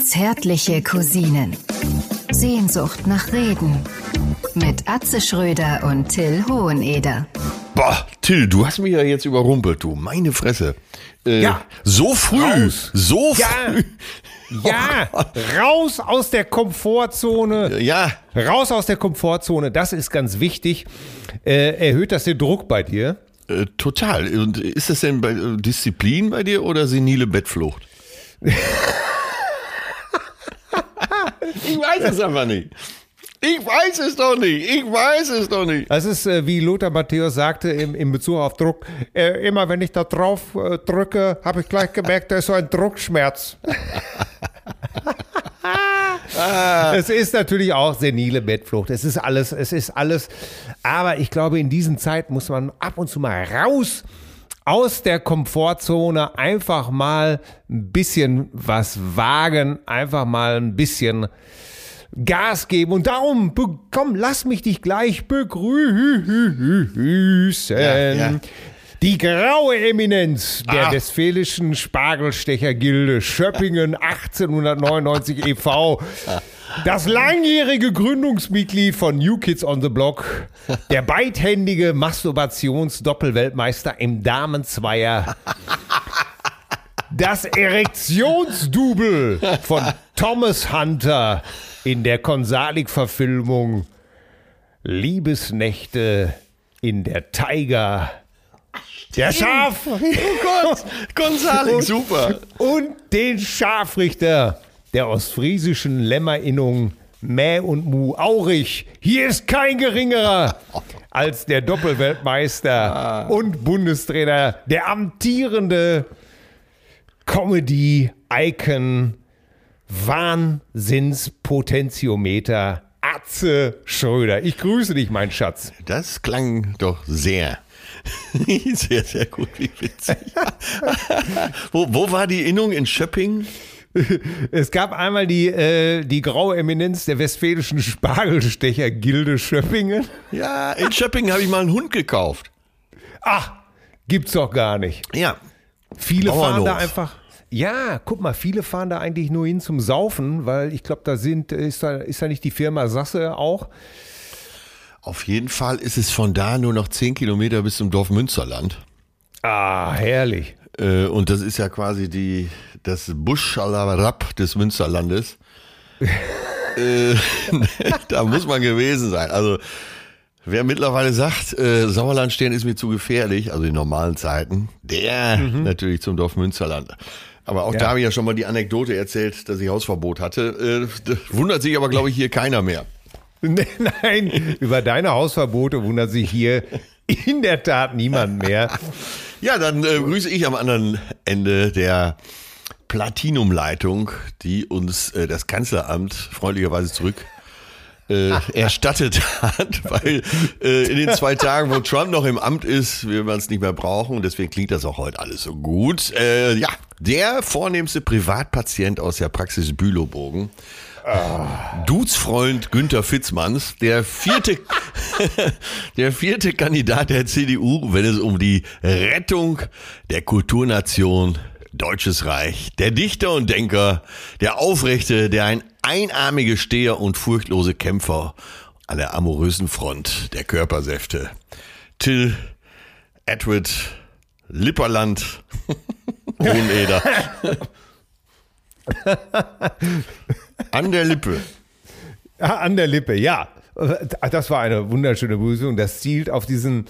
Zärtliche Cousinen. Sehnsucht nach Reden. Mit Atze Schröder und Till Hoheneder. Boah, Till, du hast mich ja jetzt überrumpelt, du. Meine Fresse. Äh, Ja. So früh. Raus. So Ja. früh. Ja, raus aus der Komfortzone. Ja. Raus aus der Komfortzone, das ist ganz wichtig. Äh, erhöht das den Druck bei dir? Äh, total. Und ist das denn bei, äh, Disziplin bei dir oder senile Bettflucht? Ich weiß es aber nicht. Ich weiß es doch nicht. Ich weiß es doch nicht. Das ist, äh, wie Lothar Matthäus sagte, im, im Bezug auf Druck. Äh, immer wenn ich da drauf äh, drücke, habe ich gleich gemerkt, da ist so ein Druckschmerz. Es ist natürlich auch senile Bettflucht. Es ist alles, es ist alles. Aber ich glaube, in diesen Zeiten muss man ab und zu mal raus aus der Komfortzone, einfach mal ein bisschen was wagen, einfach mal ein bisschen Gas geben. Und darum, komm, lass mich dich gleich begrüßen. Ja, ja. Die graue Eminenz der Ah. Westfälischen Spargelstechergilde Schöppingen 1899 e.V. Das langjährige Gründungsmitglied von New Kids on the Block, der beidhändige Masturbations-Doppelweltmeister im Damenzweier, das Erektionsdouble von Thomas Hunter in der Konsalik-Verfilmung Liebesnächte in der Tiger. Der Schaf Oh Gott. Gonzalik, super. und den Scharfrichter der ostfriesischen Lämmerinnung Mäh und Mu Aurich. Hier ist kein geringerer als der Doppelweltmeister und Bundestrainer, der amtierende Comedy-Icon, Wahnsinnspotentiometer Atze Schröder. Ich grüße dich, mein Schatz. Das klang doch sehr. sehr, sehr gut. Wie witzig. wo, wo war die Innung in Schöpping? Es gab einmal die, äh, die graue Eminenz der westfälischen Spargelstecher-Gilde Schöppingen. Ja, in Schöpping habe ich mal einen Hund gekauft. Ach, gibt's doch gar nicht. Ja. Viele fahren da Bauernhof. einfach. Ja, guck mal, viele fahren da eigentlich nur hin zum Saufen, weil ich glaube, da sind, ist da, ist da nicht die Firma Sasse auch. Auf jeden Fall ist es von da nur noch 10 Kilometer bis zum Dorf Münsterland. Ah, herrlich. Äh, Und das ist ja quasi die, das Buschallarab des Münsterlandes. äh, da muss man gewesen sein. Also, wer mittlerweile sagt, äh, Sauerland stehen ist mir zu gefährlich, also in normalen Zeiten, der natürlich zum Dorf Münsterland. Aber auch Ja. da habe ich ja schon mal die Anekdote erzählt, dass ich Hausverbot hatte. Äh, wundert sich aber, glaube ich, hier keiner mehr. Nein, über deine Hausverbote wundert sich hier in der Tat niemand mehr. Ja, dann äh, grüße ich am anderen Ende der Platinumleitung, die uns äh, das Kanzleramt freundlicherweise zurück äh, erstattet hat, weil äh, in den zwei Tagen, wo Trump noch im Amt ist, will man es nicht mehr brauchen und deswegen klingt das auch heute alles so gut. Äh, ja, der vornehmste Privatpatient aus der Praxis Bülowbogen. Dudesfreund Günther Fitzmanns, der vierte, der vierte Kandidat der CDU, wenn es um die Rettung der Kulturnation Deutsches Reich, der Dichter und Denker, der Aufrechte, der ein einarmige Steher und furchtlose Kämpfer an der amorösen Front der Körpersäfte. Till Edward Lipperland Hoheneder. An der Lippe. Ah, An der Lippe, ja. Das war eine wunderschöne Begrüßung. Das zielt auf diesen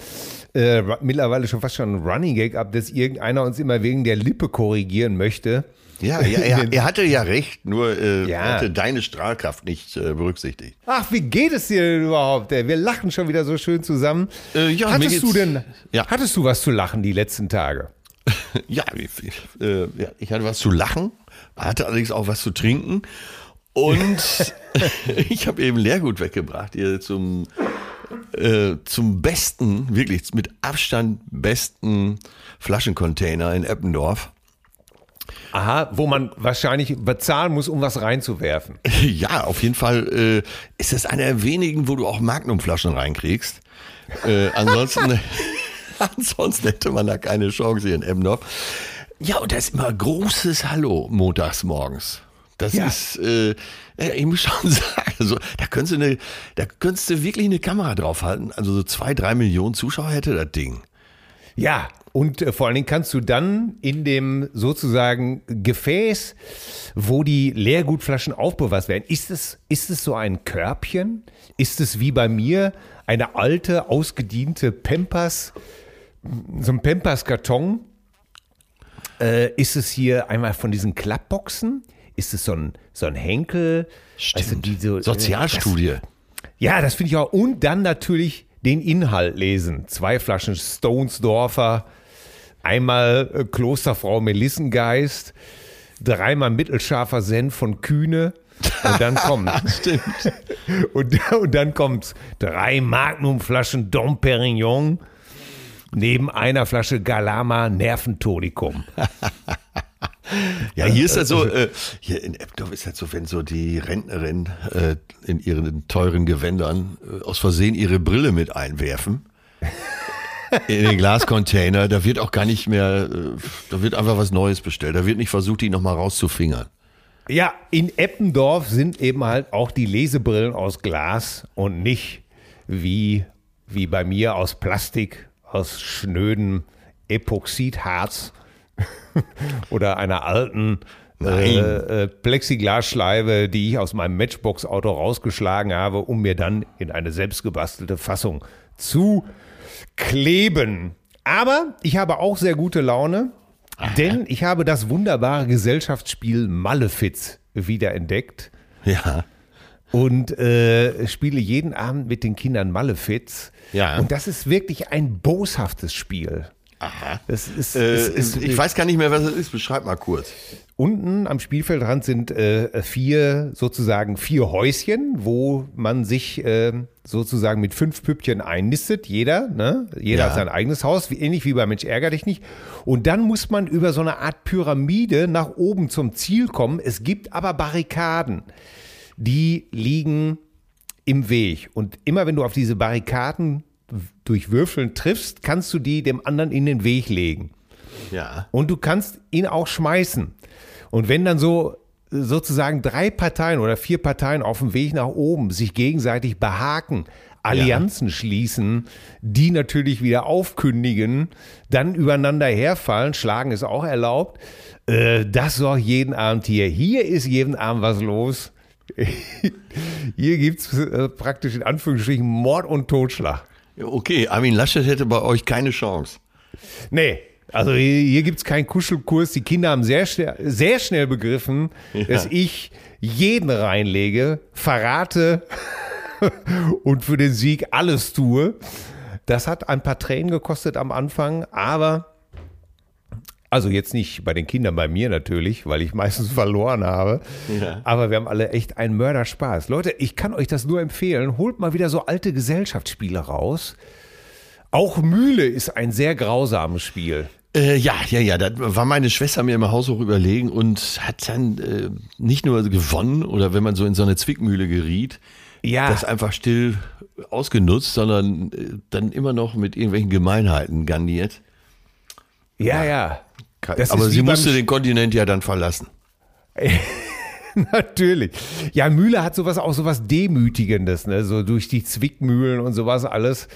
äh, mittlerweile schon fast schon Running Gag ab, dass irgendeiner uns immer wegen der Lippe korrigieren möchte. Ja, ja er, er hatte ja recht, nur äh, Ja. er hatte deine Strahlkraft nicht äh, berücksichtigt. Ach, wie geht es dir denn überhaupt? ey? Wir lachen schon wieder so schön zusammen. Äh, ja, hattest du denn, Ja. hattest du was zu lachen die letzten Tage? Ja, ich, äh, ja, ich hatte was zu lachen, hatte allerdings auch was zu trinken und ich habe eben Leergut weggebracht hier zum, äh, zum besten, wirklich mit Abstand besten Flaschencontainer in Eppendorf. Aha, wo man wahrscheinlich bezahlen muss, um was reinzuwerfen. Ja, auf jeden Fall äh, ist das einer der wenigen, wo du auch Magnumflaschen reinkriegst. Äh, ansonsten, ansonsten hätte man da keine Chance hier in Emdorf. Ja, und da ist immer großes Hallo montags morgens. Das Ja. ist, äh, ich muss schon sagen, also, da könntest du eine, da könntest du wirklich eine Kamera draufhalten. Also so zwei, drei Millionen Zuschauer hätte das Ding. Ja, und äh, vor allen Dingen kannst du dann in dem sozusagen Gefäß, wo die Leergutflaschen aufbewahrt werden, ist es, ist es so ein Körbchen? Ist es wie bei mir eine alte, ausgediente Pampers, so ein Pampers-Karton? Äh, ist es hier einmal von diesen Klappboxen? Ist es so ein, so ein Henkel? Also die so- Sozialstudie. ja, das finde ich auch. Und dann natürlich den Inhalt lesen. Zwei Flaschen Stonesdorfer, einmal äh, Klosterfrau Melissengeist, dreimal mittelscharfer Senf von Kühne. Und dann kommt. Stimmt. und, und dann kommt drei Magnumflaschen Dom Perignon neben einer Flasche Galama Nerventonikum. Ja, hier ist das so, äh, hier in Eppendorf ist das so, wenn so die Rentnerin äh, in ihren teuren Gewändern äh, aus Versehen ihre Brille mit einwerfen. In den Glascontainer, da wird auch gar nicht mehr, äh, da wird einfach was Neues bestellt. Da wird nicht versucht, die nochmal rauszufingern. Ja, in Eppendorf sind eben halt auch die Lesebrillen aus Glas und nicht wie, wie bei mir aus Plastik, aus schnödem Epoxidharz oder einer alten äh, äh, Plexiglasscheibe, die ich aus meinem Matchbox-Auto rausgeschlagen habe, um mir dann in eine selbstgebastelte Fassung zu kleben. Aber ich habe auch sehr gute Laune, denn ich habe das wunderbare Gesellschaftsspiel Malefiz wiederentdeckt Ja. und äh, spiele jeden Abend mit den Kindern Malefiz. Ja. Und das ist wirklich ein boshaftes Spiel. Aha. Es ist, Äh, es ist, ich weiß gar nicht mehr, was es ist. Beschreib mal kurz. Unten am Spielfeldrand sind äh, vier, sozusagen vier Häuschen, wo man sich äh, sozusagen mit fünf Püppchen einnistet, jeder, ne? Jeder Ja. hat sein eigenes Haus, wie, ähnlich wie bei Mensch ärger dich nicht. Und dann muss man über so eine Art Pyramide nach oben zum Ziel kommen. Es gibt aber Barrikaden, die liegen im Weg. Und immer wenn du auf diese Barrikaden durch Würfeln triffst, kannst du die dem anderen in den Weg legen. Ja. Und du kannst ihn auch schmeißen. Und wenn dann so sozusagen drei Parteien oder vier Parteien auf dem Weg nach oben sich gegenseitig behaken, Allianzen schließen, die natürlich wieder aufkündigen, dann übereinander herfallen, schlagen ist auch erlaubt. Äh, das sorgt jeden Abend hier. Hier ist jeden Abend was los. Hier gibt es äh, praktisch in Anführungsstrichen Mord und Totschlag. Ja, Okay, Armin Laschet hätte bei euch keine Chance. Nee, also hier, hier gibt es keinen Kuschelkurs. Die Kinder haben sehr schnell, sehr schnell begriffen, dass ich jeden reinlege, verrate und für den Sieg alles tue. Das hat ein paar Tränen gekostet am Anfang, aber also jetzt nicht bei den Kindern, bei mir natürlich, weil ich meistens verloren habe. Ja. Aber wir haben alle echt einen Mörderspaß. Leute, ich kann euch das nur empfehlen. Holt mal wieder so alte Gesellschaftsspiele raus. Auch Mühle ist ein sehr grausames Spiel. Äh, ja, ja, ja, da war meine Schwester mir im Haus auch überlegen und hat dann äh, nicht nur gewonnen oder wenn man so in so eine Zwickmühle geriet, Ja. das einfach still ausgenutzt, sondern äh, dann immer noch mit irgendwelchen Gemeinheiten garniert. Ja, ja. Das Aber sie musste den Kontinent ja dann verlassen. Natürlich. Ja, Mühle hat sowas auch sowas Demütigendes, ne? So durch die Zwickmühlen und sowas alles.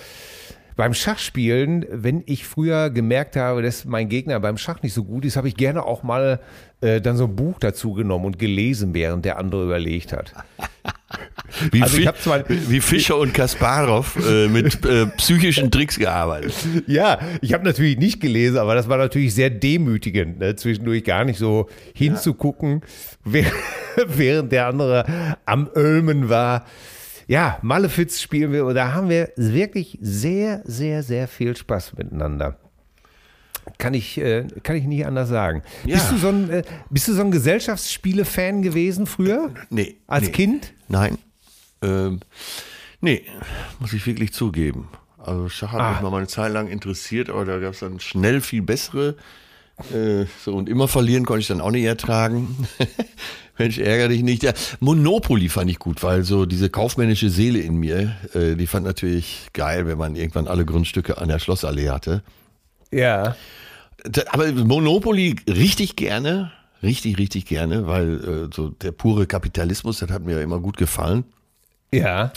Beim Schachspielen, wenn ich früher gemerkt habe, dass mein Gegner beim Schach nicht so gut ist, habe ich gerne auch mal äh, dann so ein Buch dazu genommen und gelesen, während der andere überlegt hat. Wie, Also zwar- wie Fischer und Kasparov äh, mit äh, psychischen Tricks gearbeitet. Ja, ich habe natürlich nicht gelesen, aber das war natürlich sehr demütigend, ne? zwischendurch gar nicht so hinzugucken, wer- während der andere am Ölmen war. Ja, Malefiz spielen wir und da haben wir wirklich sehr, sehr, sehr viel Spaß miteinander. Kann ich, äh, kann ich nicht anders sagen. Ja. Bist du so ein, äh, bist du so ein Gesellschaftsspiele-Fan gewesen früher? Nee. Als nee. Kind? Nein. Ähm, nee, muss ich wirklich zugeben. Also Schach hat Ah. mich mal eine Zeit lang interessiert, aber da gab es dann schnell viel bessere. Äh, so, und immer verlieren konnte ich dann auch nicht ertragen. Mensch, ärgere dich nicht. Ja, Monopoly fand ich gut, weil so diese kaufmännische Seele in mir, äh, die fand natürlich geil, wenn man irgendwann alle Grundstücke an der Schlossallee hatte. Ja. aber Monopoly richtig gerne, richtig, richtig gerne, weil äh, so der pure Kapitalismus, das hat mir immer gut gefallen. Ja.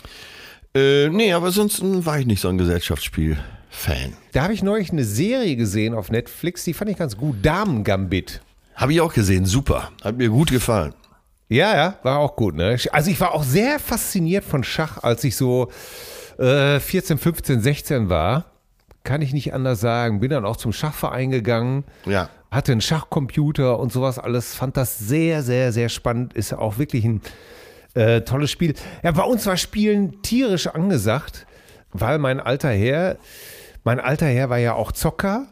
Äh, nee, aber sonst war ich nicht so ein Gesellschaftsspiel-Fan. Da habe ich neulich eine Serie gesehen auf Netflix, die fand ich ganz gut. Damen Gambit. Habe ich auch gesehen, super. Hat mir gut gefallen. Ja, ja, war auch gut. Ne? Also ich war auch sehr fasziniert von Schach, als ich so äh, 14, 15, 16 war. Kann ich nicht anders sagen. Bin dann auch zum Schachverein gegangen. Ja. Hatte einen Schachcomputer und sowas alles. Fand das sehr, sehr, sehr spannend. Ist auch wirklich ein äh, tolles Spiel. Ja, bei uns war Spielen tierisch angesagt, weil mein alter Herr, mein alter Herr war ja auch Zocker.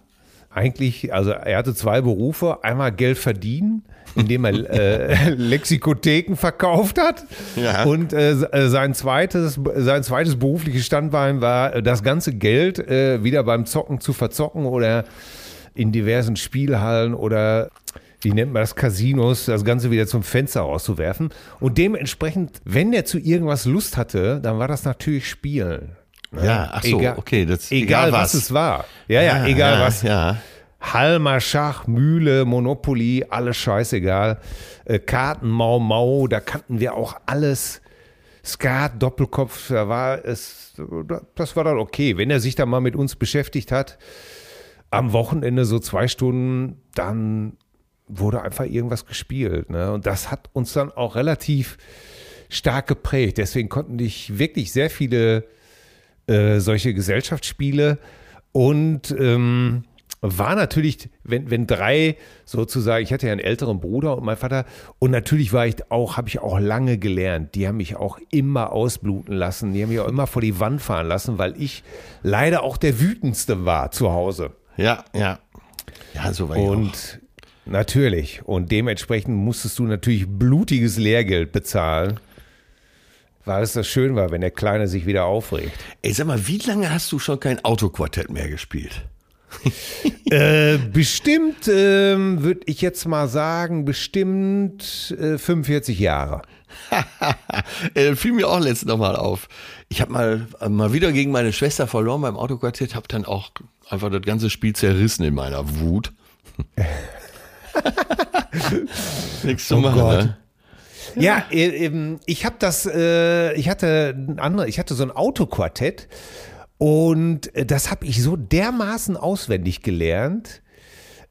Eigentlich, also er hatte zwei Berufe. Einmal Geld verdienen, indem er äh, Lexikotheken verkauft hat. Ja. Und äh, sein, zweites, sein zweites berufliches Standbein war, das ganze Geld äh, wieder beim Zocken zu verzocken oder in diversen Spielhallen oder wie nennt man das, Casinos, das Ganze wieder zum Fenster rauszuwerfen. Und dementsprechend, wenn er zu irgendwas Lust hatte, dann war das natürlich Spielen. Ne? Ja, ach so, egal, okay, das- egal, egal was. was. es war. Ja, ja, egal ja, was. Ja. Halmer, Schach, Mühle, Monopoly, alles scheißegal. Äh, Karten, Mau Mau, da kannten wir auch alles. Skat, Doppelkopf, da war es, das war dann okay. Wenn er sich da mal mit uns beschäftigt hat, am Wochenende so zwei Stunden, dann wurde einfach irgendwas gespielt. Ne? Und das hat uns dann auch relativ stark geprägt. Deswegen konnten ich wirklich sehr viele äh, solche Gesellschaftsspiele und ähm, war natürlich, wenn, wenn drei sozusagen, ich hatte ja einen älteren Bruder und mein Vater und natürlich war ich auch, habe ich auch lange gelernt. Die haben mich auch immer ausbluten lassen, die haben mich auch immer vor die Wand fahren lassen, weil ich leider auch der wütendste war zu Hause. Ja, ja. Ja, so war ich auch. Und natürlich. Und dementsprechend musstest du natürlich blutiges Lehrgeld bezahlen, weil es das schön war, wenn der Kleine sich wieder aufregt. Ey, sag mal, wie lange hast du schon kein Autoquartett mehr gespielt? Äh, bestimmt, ähm, würde ich jetzt mal sagen, bestimmt äh, 45 Jahre. äh, fiel mir auch letztens nochmal auf. Ich habe mal, äh, mal wieder gegen meine Schwester verloren beim Autoquartett, habe dann auch einfach das ganze Spiel zerrissen in meiner Wut. Nichts zu Oh machen, Gott. ne? Ja, äh, ich habe das, ich hatte ein andere, ich hatte so ein Autoquartett und äh, das habe ich so dermaßen auswendig gelernt,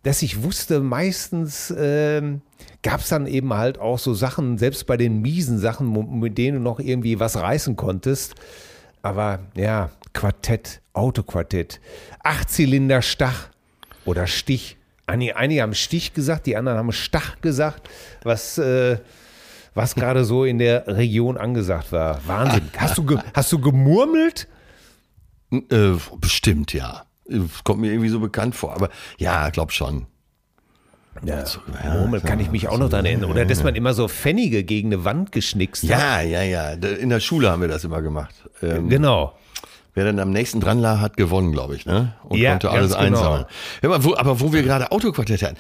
dass ich wusste, meistens ähm, gab es dann eben halt auch so Sachen, selbst bei den miesen Sachen, mit denen du noch irgendwie was reißen konntest. Aber ja, Quartett, Autoquartett, Achtzylinder Stach oder Stich. Einige, einige haben Stich gesagt, die anderen haben Stach gesagt, was, äh, was gerade so in der Region angesagt war. Wahnsinn. Hast du, hast du gemurmelt? Äh, bestimmt, ja. Äh, Kommt mir irgendwie so bekannt vor, aber ja, glaub schon. Ja, ja, Murmeln kann ich mich auch noch dran erinnern. Oder dass man immer so Pfennige gegen eine Wand geschnickst hat. Ja, ja, ja. In der Schule haben wir das immer gemacht. Ähm, Genau. Wer dann am nächsten dran lag, hat gewonnen, glaube ich, ne? Und Ja, konnte alles genau. einsammeln. Mal, wo, aber wo wir gerade Autoquartett hatten.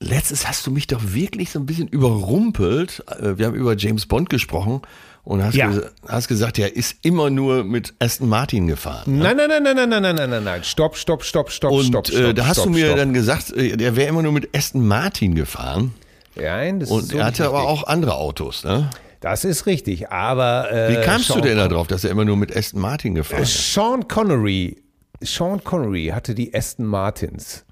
Letztens hast du mich doch wirklich so ein bisschen überrumpelt. Äh, Wir haben über James Bond gesprochen und hast, Ja. ges hast gesagt, er ist immer nur mit Aston Martin gefahren. Nein, nein, nein, nein, nein, nein, nein, nein, nein, nein. Stopp, stopp, stopp, stopp, Und stopp, äh, stopp. da hast stopp, du mir stopp. dann gesagt, äh, er wäre immer nur mit Aston Martin gefahren. Nein, das Und ist so er hatte aber auch andere Autos, ne? Das ist richtig, aber. Äh, Wie kamst du Sean denn da Con- drauf, dass er immer nur mit Aston Martin gefahren ist? Sean Connery. Sean Connery hatte die Aston Martins.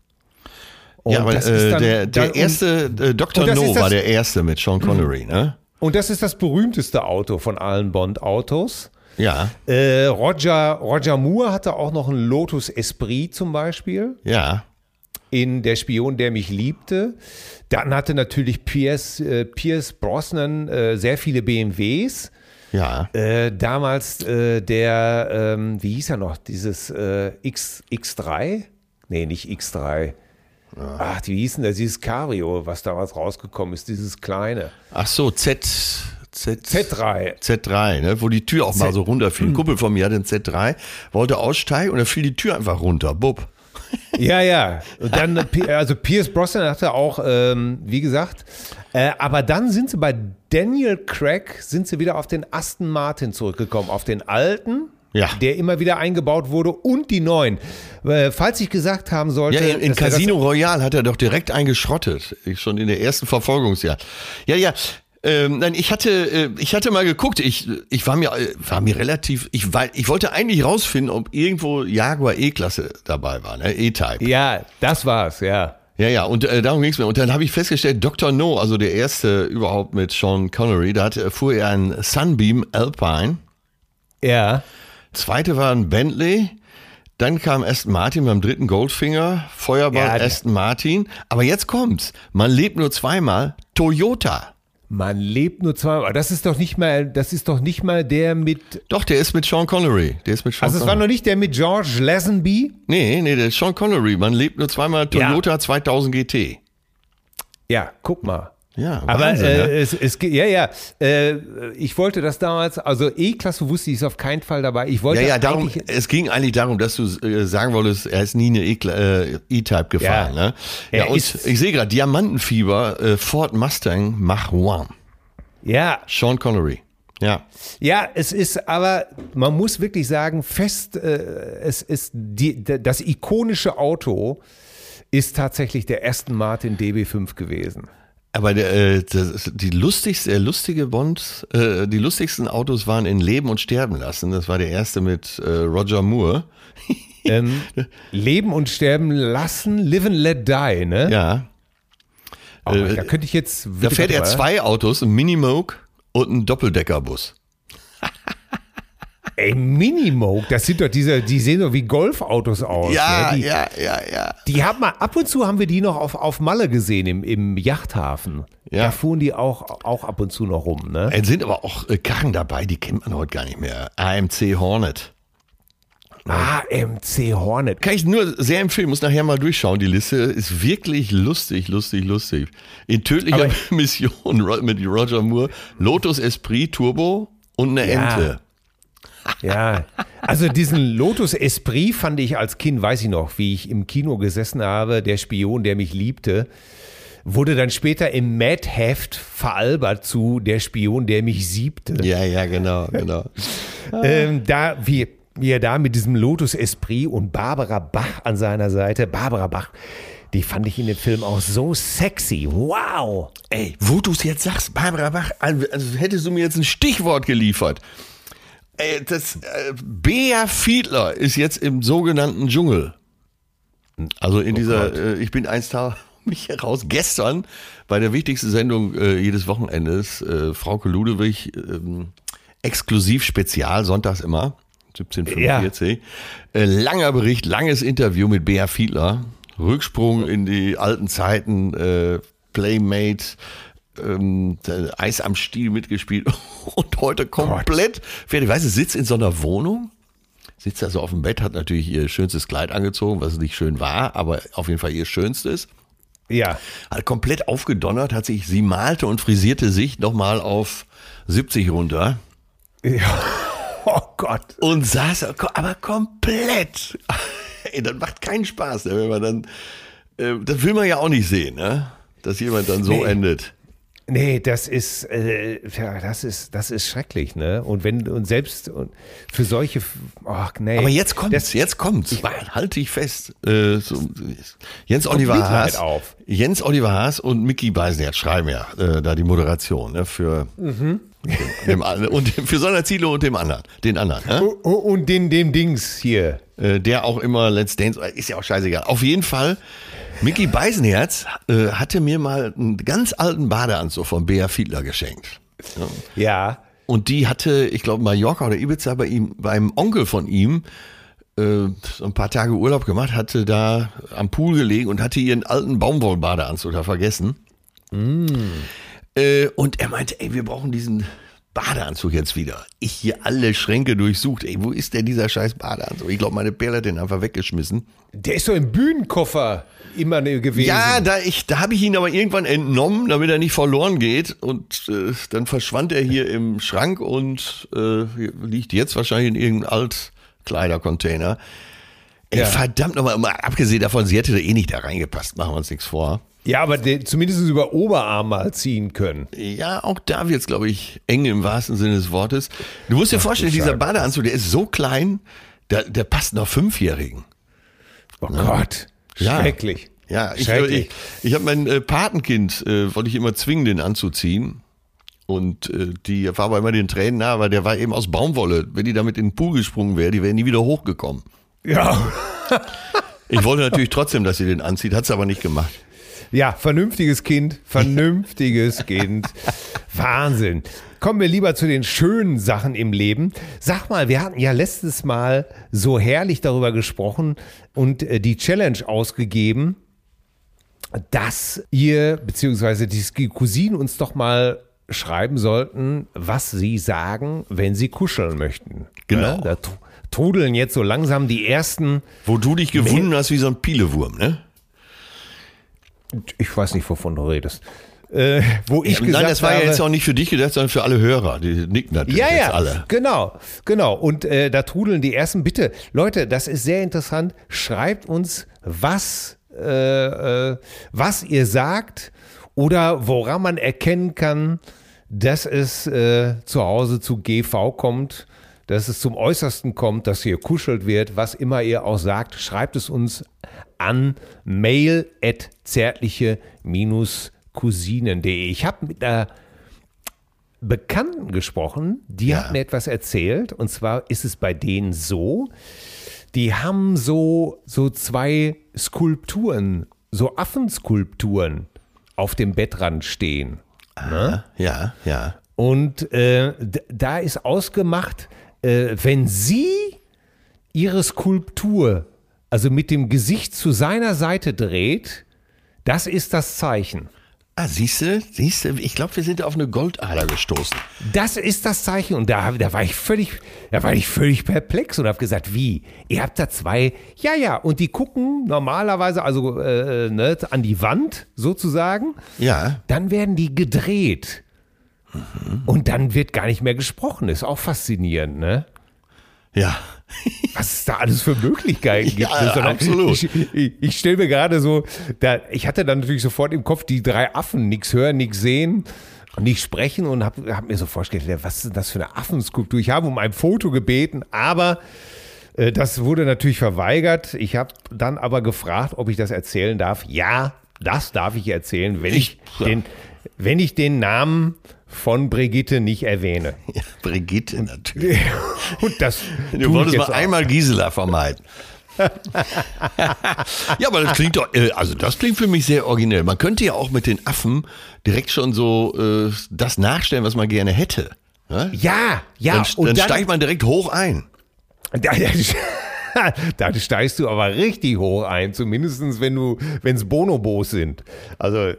Und Ja, aber das ist äh, dann- der, der dann- erste, äh, Dr. das No war der erste mit Sean Connery, ne? Und das ist das berühmteste Auto von allen Bond-Autos. Ja, Äh, Roger, Roger Moore hatte auch noch einen Lotus Esprit zum Beispiel. ja. in Der Spion, der mich liebte. Dann hatte natürlich Pierce, äh, Pierce Brosnan äh, sehr viele BMWs. Ja, Äh, damals äh, der, ähm, wie hieß er noch, dieses äh, X, X3? Nee, nicht X3. Ach, wie hieß denn das, dieses Cabrio, was damals rausgekommen ist, dieses kleine. ach so, Z, Z, Z3. Z3, ne, wo die Tür auch mal Z- so runterfiel. Ein Kumpel von mir hatte einen Z3, wollte aussteigen und dann fiel die Tür einfach runter. Bub. Ja, ja. Und dann, äh, also Pierce Brosnan hatte auch, ähm, wie gesagt, äh, aber dann sind sie bei Daniel Craig, sind sie wieder auf den Aston Martin zurückgekommen, auf den alten. Ja. der immer wieder eingebaut wurde und die neuen. Äh, falls ich gesagt haben sollte, Ja, in, Casino Royale hat er doch direkt eingeschrottet. Schon in der ersten Verfolgungsjahr. Ja, ja. Ähm, nein, ich hatte, äh, ich hatte mal geguckt. Ich, ich war mir, äh, war mir relativ, ich, war, ich wollte eigentlich rausfinden, ob irgendwo Jaguar E-Klasse dabei war, ne? E-Type. ja, das war's, ja. Ja, ja, und äh, darum ging's mir. Und dann habe ich festgestellt, Dr. No, also der erste überhaupt mit Sean Connery, da hat, fuhr er einen Sunbeam Alpine. Ja. Zweite war ein Bentley. Dann kam Aston Martin beim dritten Goldfinger, Feuerball Ja, Aston Martin. Aber jetzt kommt's. Man lebt nur zweimal. Toyota. Man lebt nur zweimal. Das ist doch nicht mal, das ist doch nicht mal der mit. Doch, der ist mit Sean Connery. Der ist mit Sean Also es war noch nicht der mit George Lazenby. Nee, nee, der ist Sean Connery. Man lebt nur zweimal. Toyota 2000 GT. Ja, guck mal. Ja, Aber Wahnsinn, äh, ja. es, es, ge- ja, ja, äh, ich wollte das damals, also E-Klasse wusste ich ist auf keinen Fall dabei. Ich wollte Ja, ja, darum, es ging eigentlich darum, dass du äh, sagen wolltest, er ist nie eine E- äh, E-Type gefahren. Ja. ne? ja und ist- ich sehe gerade, Diamantenfieber, äh, Ford Mustang Mach 1. ja, Sean Connery. Ja. Ja, es ist aber, man muss wirklich sagen, fest, äh, es ist die, das ikonische Auto ist tatsächlich der Aston Martin DB5 gewesen. Aber äh, das, die lustigste, der lustige Bond, äh, die lustigsten Autos waren in Leben und Sterben lassen. Das war der erste mit äh, Roger Moore. Ähm, Leben und sterben lassen, live and let die, ne? Ja. Oh, da könnte ich jetzt. Äh, Da fährt er zwei Autos, ein Minimoke und ein Doppeldeckerbus. Ey, Minimoke, das sind doch diese, die sehen doch wie Golfautos aus. Ja, ne? die, ja, ja, ja. Die haben wir, ab und zu haben wir die noch auf, auf Malle gesehen, im, im Yachthafen. Ja. Da fuhren die auch, auch ab und zu noch rum, ne? Es sind aber auch äh, Karren dabei, die kennt man heute gar nicht mehr. AMC Hornet. AMC Hornet. Kann ich nur sehr empfehlen, muss nachher mal durchschauen. Die Liste ist wirklich lustig, lustig, lustig. In tödlicher Mission mit Roger Moore, Lotus Esprit Turbo und eine Ja. Ente. Ja, also diesen Lotus Esprit fand ich als Kind, weiß ich noch, wie ich im Kino gesessen habe, der Spion, der mich liebte, wurde dann später im Mad-Heft veralbert zu der Spion, der mich siebte. Ja, ja, genau, genau. Ähm, da, wie, wie er da mit diesem Lotus Esprit und Barbara Bach an seiner Seite, Barbara Bach, die fand ich in dem Film auch so sexy. Wow! Ey, wo du es jetzt sagst, Barbara Bach, also hättest du mir jetzt ein Stichwort geliefert. Ey, das, äh, Bea Fiedler ist jetzt im sogenannten Dschungel. Also in dieser, äh, ich bin eins da mich heraus, gestern bei der wichtigsten Sendung äh, jedes Wochenendes, äh, Frauke Ludewig, ähm, exklusiv Spezial, sonntags immer, 1745. Äh, langer Bericht, langes Interview mit Bea Fiedler. Rücksprung in die alten Zeiten, äh, Playmate, ähm, Eis am Stiel mitgespielt und heute komplett fertig. Weißt du, sitzt in so einer Wohnung, sitzt also auf dem Bett, hat natürlich ihr schönstes Kleid angezogen, was nicht schön war, aber auf jeden Fall ihr schönstes. Ja, Hat komplett aufgedonnert, hat sich, sie malte und frisierte sich nochmal auf 70 runter oh Gott. und saß aber komplett. Ey, das macht keinen Spaß, ne, wenn man dann, äh, das will man ja auch nicht sehen, ne? Dass jemand dann so Nee. endet. Nee, das ist, äh, ja, das ist, das ist schrecklich, ne? Und wenn, und selbst und für solche, ach nee. Aber jetzt kommt's, Das, jetzt kommt's. Halt dich fest. Äh, so, Jens Oliver Haas. auf. Jens Oliver Haas und Mickey Beisenherz schreiben ja äh, da die Moderation ne, für Mhm. dem, an- und für Sonderziele und dem anderen, den anderen. Ne? Und den, dem Dings hier. Äh, der auch immer Let's Dance, ist ja auch scheißegal. Auf jeden Fall, Mickey Beisenherz äh, hatte mir mal einen ganz alten Badeanzug von Bea Fiedler geschenkt. Ja. Und die hatte, ich glaube, Mallorca oder Ibiza bei ihm, beim Onkel von ihm, äh, so ein paar Tage Urlaub gemacht, hatte da am Pool gelegen und hatte ihren alten Baumwollbadeanzug da vergessen. Äh, und er meinte, ey, wir brauchen diesen Badeanzug jetzt wieder. Ich hier alle Schränke durchsucht. Ey, wo ist denn dieser scheiß Badeanzug? Ich glaube, meine Perle hat den einfach weggeschmissen. Der ist so im Bühnenkoffer immer ne- gewesen. Ja, da, ich, da habe ich ihn aber irgendwann entnommen, damit er nicht verloren geht. Und äh, dann verschwand er hier im Schrank und äh, liegt jetzt wahrscheinlich in irgendeinem Altkleidercontainer. Ey, Ja. verdammt nochmal, mal abgesehen davon, sie hätte da eh nicht da reingepasst, machen wir uns nichts vor. Ja, aber den, zumindest über Oberarm mal ziehen können. Ja, auch da wird es, glaube ich, eng im wahrsten Sinne des Wortes. Du musst dir vorstellen, dieser Badeanzug, der ist so klein, der, der passt noch Fünfjährigen. Oh Gott, Ja. schrecklich. Ja, ich, Schrecklich. ich, ich habe mein äh, Patenkind, äh, wollte ich immer zwingen, den anzuziehen. Und äh, die war aber immer den Tränen nah, aber der war eben aus Baumwolle. Wenn die damit in den Pool gesprungen wäre, die wäre nie wieder hochgekommen. Ja. Ich wollte natürlich trotzdem, dass sie den anzieht, hat sie aber nicht gemacht. Ja, vernünftiges Kind, vernünftiges Kind. Wahnsinn. Kommen wir lieber zu den schönen Sachen im Leben. Sag mal, wir hatten ja letztes Mal so herrlich darüber gesprochen und äh, die Challenge ausgegeben, dass ihr beziehungsweise die Cousinen uns doch mal schreiben sollten, was sie sagen, wenn sie kuscheln möchten. Genau. Ja, da tr- trudeln jetzt so langsam die ersten Wo du dich gewunden hast wie so ein Pielewurm, ne? Ich weiß nicht, wovon du redest. Äh, wo ich Nein, gesagt das war ja jetzt auch nicht für dich gedacht, sondern für alle Hörer. Die nicken natürlich ja, jetzt ja, alle. genau, genau. Und äh, da trudeln die ersten. Bitte, Leute, das ist sehr interessant. Schreibt uns, was, äh, äh, was ihr sagt oder woran man erkennen kann, dass es äh, zu Hause zu GV kommt, dass es zum Äußersten kommt, dass hier kuschelt wird, was immer ihr auch sagt, schreibt es uns an mail at zärtliche-cousinen.de. Ich habe mit einer Bekannten gesprochen, die Ja. hat mir etwas erzählt. Und zwar ist es bei denen so, die haben so, so zwei Skulpturen, so Affenskulpturen auf dem Bettrand stehen. Ja, ja. Und äh, da ist ausgemacht, äh, wenn sie ihre Skulptur, also mit dem Gesicht zu seiner Seite dreht, das ist das Zeichen. Ah, siehst du, siehst du, ich glaube, wir sind auf eine Goldader gestoßen. Das ist das Zeichen. Und da, da war ich völlig, da war ich völlig perplex und habe gesagt, wie? Ihr habt da zwei, ja, ja, und die gucken normalerweise also äh, ne, an die Wand sozusagen. Ja, Dann werden die gedreht. Und dann wird gar nicht mehr gesprochen. Ist auch faszinierend, ne? ja. Was es da alles für Möglichkeiten gibt. Ja, ist doch- absolut. Ich, ich, ich stelle mir gerade so, da, ich hatte dann natürlich sofort im Kopf die drei Affen, nichts hören, nichts sehen, nicht sprechen und habe hab mir so vorgestellt, ja, was ist denn das für eine Affenskulptur? Ich habe um ein Foto gebeten, aber äh, das wurde natürlich verweigert. Ich habe dann aber gefragt, ob ich das erzählen darf. Ja, das darf ich erzählen, wenn ich, Ich- ja. den, wenn ich den Namen von Brigitte nicht erwähne. ja Brigitte natürlich. Und das Du wolltest mal auch. einmal Gisela vermeiden. ja, aber das klingt doch, äh, also das klingt für mich sehr originell. Man könnte ja auch mit den Affen direkt schon so äh, das nachstellen, was man gerne hätte. Ne? Ja, ja. Dann, und dann steigt man direkt hoch ein. Da, steigst du aber richtig hoch ein, zumindest wenn du, wenn es Bonobos sind. Also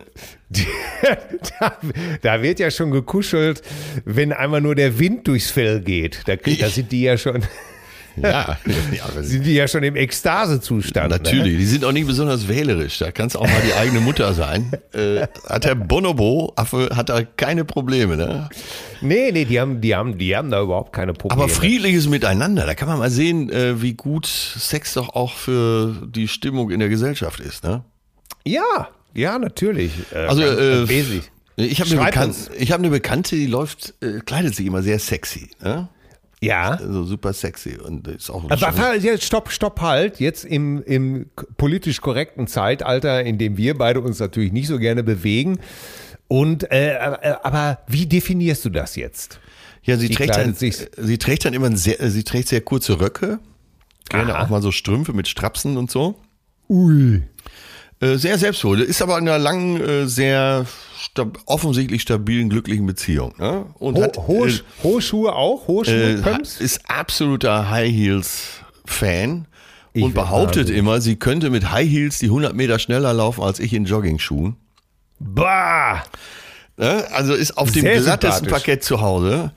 da, da wird ja schon gekuschelt, wenn einmal nur der Wind durchs Fell geht. Da, krieg- da sind die ja schon, Ja, sind die ja schon im Ekstasezustand. Ne? Natürlich, die sind auch nicht besonders wählerisch. Da kann es auch mal die eigene Mutter sein. Äh, hat der Bonobo, Affe, hat da keine Probleme. Ne? Nee, nee, die haben, die haben, die haben da überhaupt keine Probleme. Aber friedliches Miteinander, da kann man mal sehen, äh, wie gut Sex doch auch für die Stimmung in der Gesellschaft ist. Ne? Ja, ja, natürlich. Äh, Also, äh, wesentlich. Ich habe eine, Bekan hab eine Bekannte, die läuft, äh, kleidet sich immer sehr sexy. Ne? Ja. Also super sexy und ist auch Aber halt, jetzt stopp, stopp, halt. Jetzt im, im politisch korrekten Zeitalter, in dem wir beide uns natürlich nicht so gerne bewegen. Und äh, äh, aber wie definierst du das jetzt? Ja, sie Die trägt, dann, sie trägt dann immer sehr, sie trägt sehr kurze Röcke. Gerne Aha. auch mal so Strümpfe mit Strapsen und so. Ui. Äh, sehr selbstwohl. Ist aber in einer langen, äh, sehr stab offensichtlich stabilen, glücklichen Beziehung. Ne? Und Ho hat, hohe, äh, hohe Schuhe auch? Hohe Schuhe? äh, Pumps? ist absoluter High Heels Fan Ich und behauptet wahnsinnig. immer, sie könnte mit High Heels die 100 Meter schneller laufen als ich in Joggingschuhen. Bah! Ne? Also ist auf dem Sehr glattesten. Parkett zu Hause.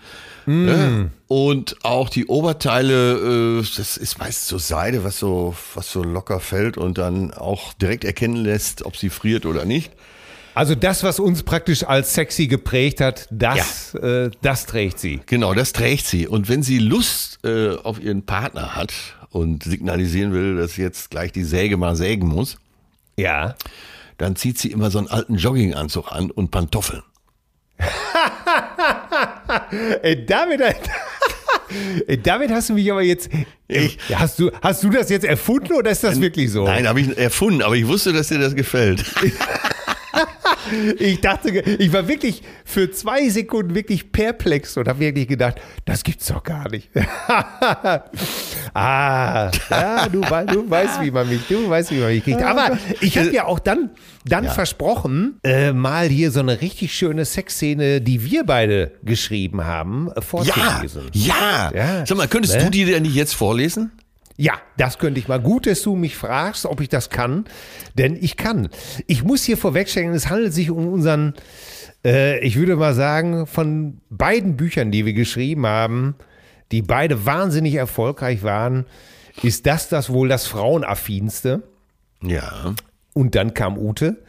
Ne? Und auch die Oberteile, äh, das ist meist so Seide, was so, was so locker fällt und dann auch direkt erkennen lässt, ob sie friert oder nicht. Also das, was uns praktisch als sexy geprägt hat, das, äh, das trägt sie. Genau, das trägt sie. Und wenn sie Lust äh, auf ihren Partner hat und signalisieren will, dass sie jetzt gleich die Säge mal sägen muss, Ja. dann zieht sie immer so einen alten Jogginganzug an und Pantoffeln. Ey, David, Ey, David, hast du mich aber jetzt. Ich, hast, du, hast du das jetzt erfunden oder ist das wirklich so? Nein, habe ich erfunden, aber ich wusste, dass dir das gefällt. ich dachte, ich war wirklich für zwei Sekunden wirklich perplex und habe wirklich gedacht, das gibt's doch gar nicht. ah, ja, du, du, weißt, wie man mich, du weißt, wie man mich kriegt. Aber ich habe ja auch dann, dann ja. versprochen, äh, mal hier so eine richtig schöne Sexszene, die wir beide geschrieben haben, äh, vorzulesen. Ja, ja. ja. Sag mal, könntest ne? du die denn nicht jetzt vorlesen? Ja, das könnte ich mal. Gut, dass du mich fragst, ob ich das kann, denn ich kann. Ich muss hier vorwegstellen, es handelt sich um unseren, äh, ich würde mal sagen, von beiden Büchern, die wir geschrieben haben, die beide wahnsinnig erfolgreich waren, ist das das wohl das Frauenaffinste. Ja. Und dann kam Ute.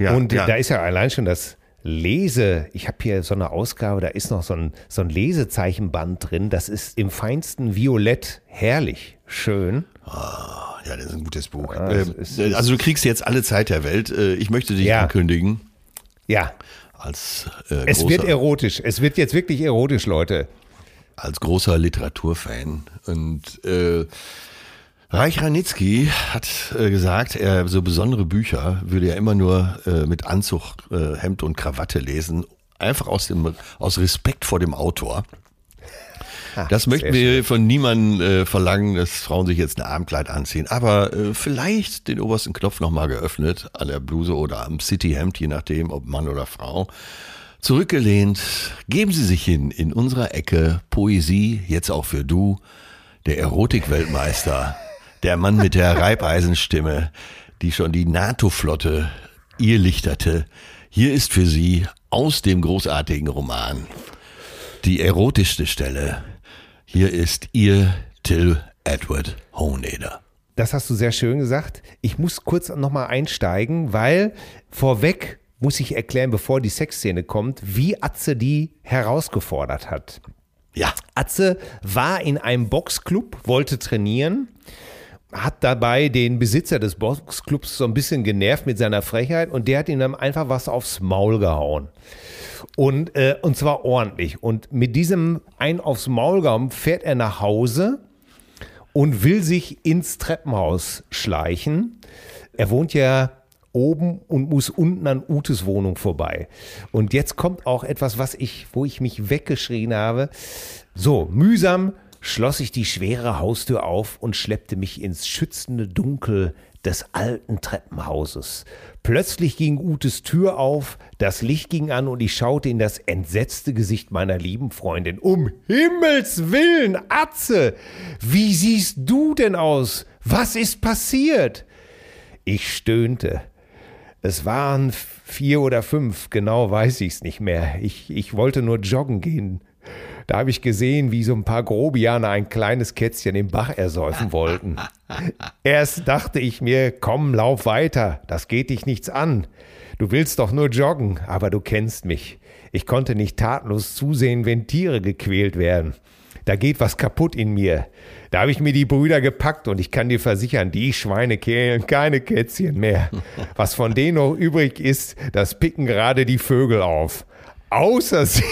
Ja, und ja. da ist ja allein schon das Lese, ich habe hier so eine Ausgabe, da ist noch so ein, so ein Lesezeichenband drin, das ist im feinsten Violett herrlich, schön. Ah, ja, das ist ein gutes Buch. Ja, äh, ist, also du kriegst jetzt alle Zeit der Welt. Äh, ich möchte dich ja. ankündigen. Ja. Als, äh, es wird erotisch. Es wird jetzt wirklich erotisch, Leute. Als großer Literaturfan. Und äh, Reich Ranitzky hat äh, gesagt, er so besondere Bücher würde er immer nur äh, mit Anzug, äh, Hemd und Krawatte lesen, einfach aus dem aus Respekt vor dem Autor. Ach, das möchten wir schön. von niemandem äh, verlangen, dass Frauen sich jetzt ein Abendkleid anziehen, aber äh, vielleicht den obersten Knopf nochmal geöffnet an der Bluse oder am Cityhemd, je nachdem, ob Mann oder Frau. Zurückgelehnt, geben Sie sich hin in unserer Ecke Poesie, jetzt auch für du, der Erotikweltmeister der Mann mit der Reibeisenstimme, die schon die NATO-Flotte irrlichterte. Hier ist für Sie aus dem großartigen Roman die erotischste Stelle. Hier ist Ihr Till Edward Hohneder. Das hast du sehr schön gesagt. Ich muss kurz nochmal einsteigen, weil vorweg muss ich erklären, bevor die Sexszene kommt, wie Atze die herausgefordert hat. Ja. Atze war in einem Boxclub, wollte trainieren hat dabei den Besitzer des Boxclubs so ein bisschen genervt mit seiner Frechheit und der hat ihm dann einfach was aufs Maul gehauen. Und, äh, und zwar ordentlich. Und mit diesem ein aufs Maul gehauen fährt er nach Hause und will sich ins Treppenhaus schleichen. Er wohnt ja oben und muss unten an Utes Wohnung vorbei. Und jetzt kommt auch etwas, was ich, wo ich mich weggeschrien habe. So, mühsam schloss ich die schwere Haustür auf und schleppte mich ins schützende Dunkel des alten Treppenhauses. Plötzlich ging Utes Tür auf, das Licht ging an und ich schaute in das entsetzte Gesicht meiner lieben Freundin. Um Himmels willen, Atze! Wie siehst du denn aus? Was ist passiert? Ich stöhnte. Es waren vier oder fünf, genau weiß ich's nicht mehr. Ich, ich wollte nur joggen gehen. Da habe ich gesehen, wie so ein paar Grobianer ein kleines Kätzchen im Bach ersäufen wollten. Erst dachte ich mir, komm, lauf weiter, das geht dich nichts an. Du willst doch nur joggen, aber du kennst mich. Ich konnte nicht tatenlos zusehen, wenn Tiere gequält werden. Da geht was kaputt in mir. Da habe ich mir die Brüder gepackt und ich kann dir versichern, die Schweine quälen keine Kätzchen mehr. Was von denen noch übrig ist, das picken gerade die Vögel auf. Außer sie.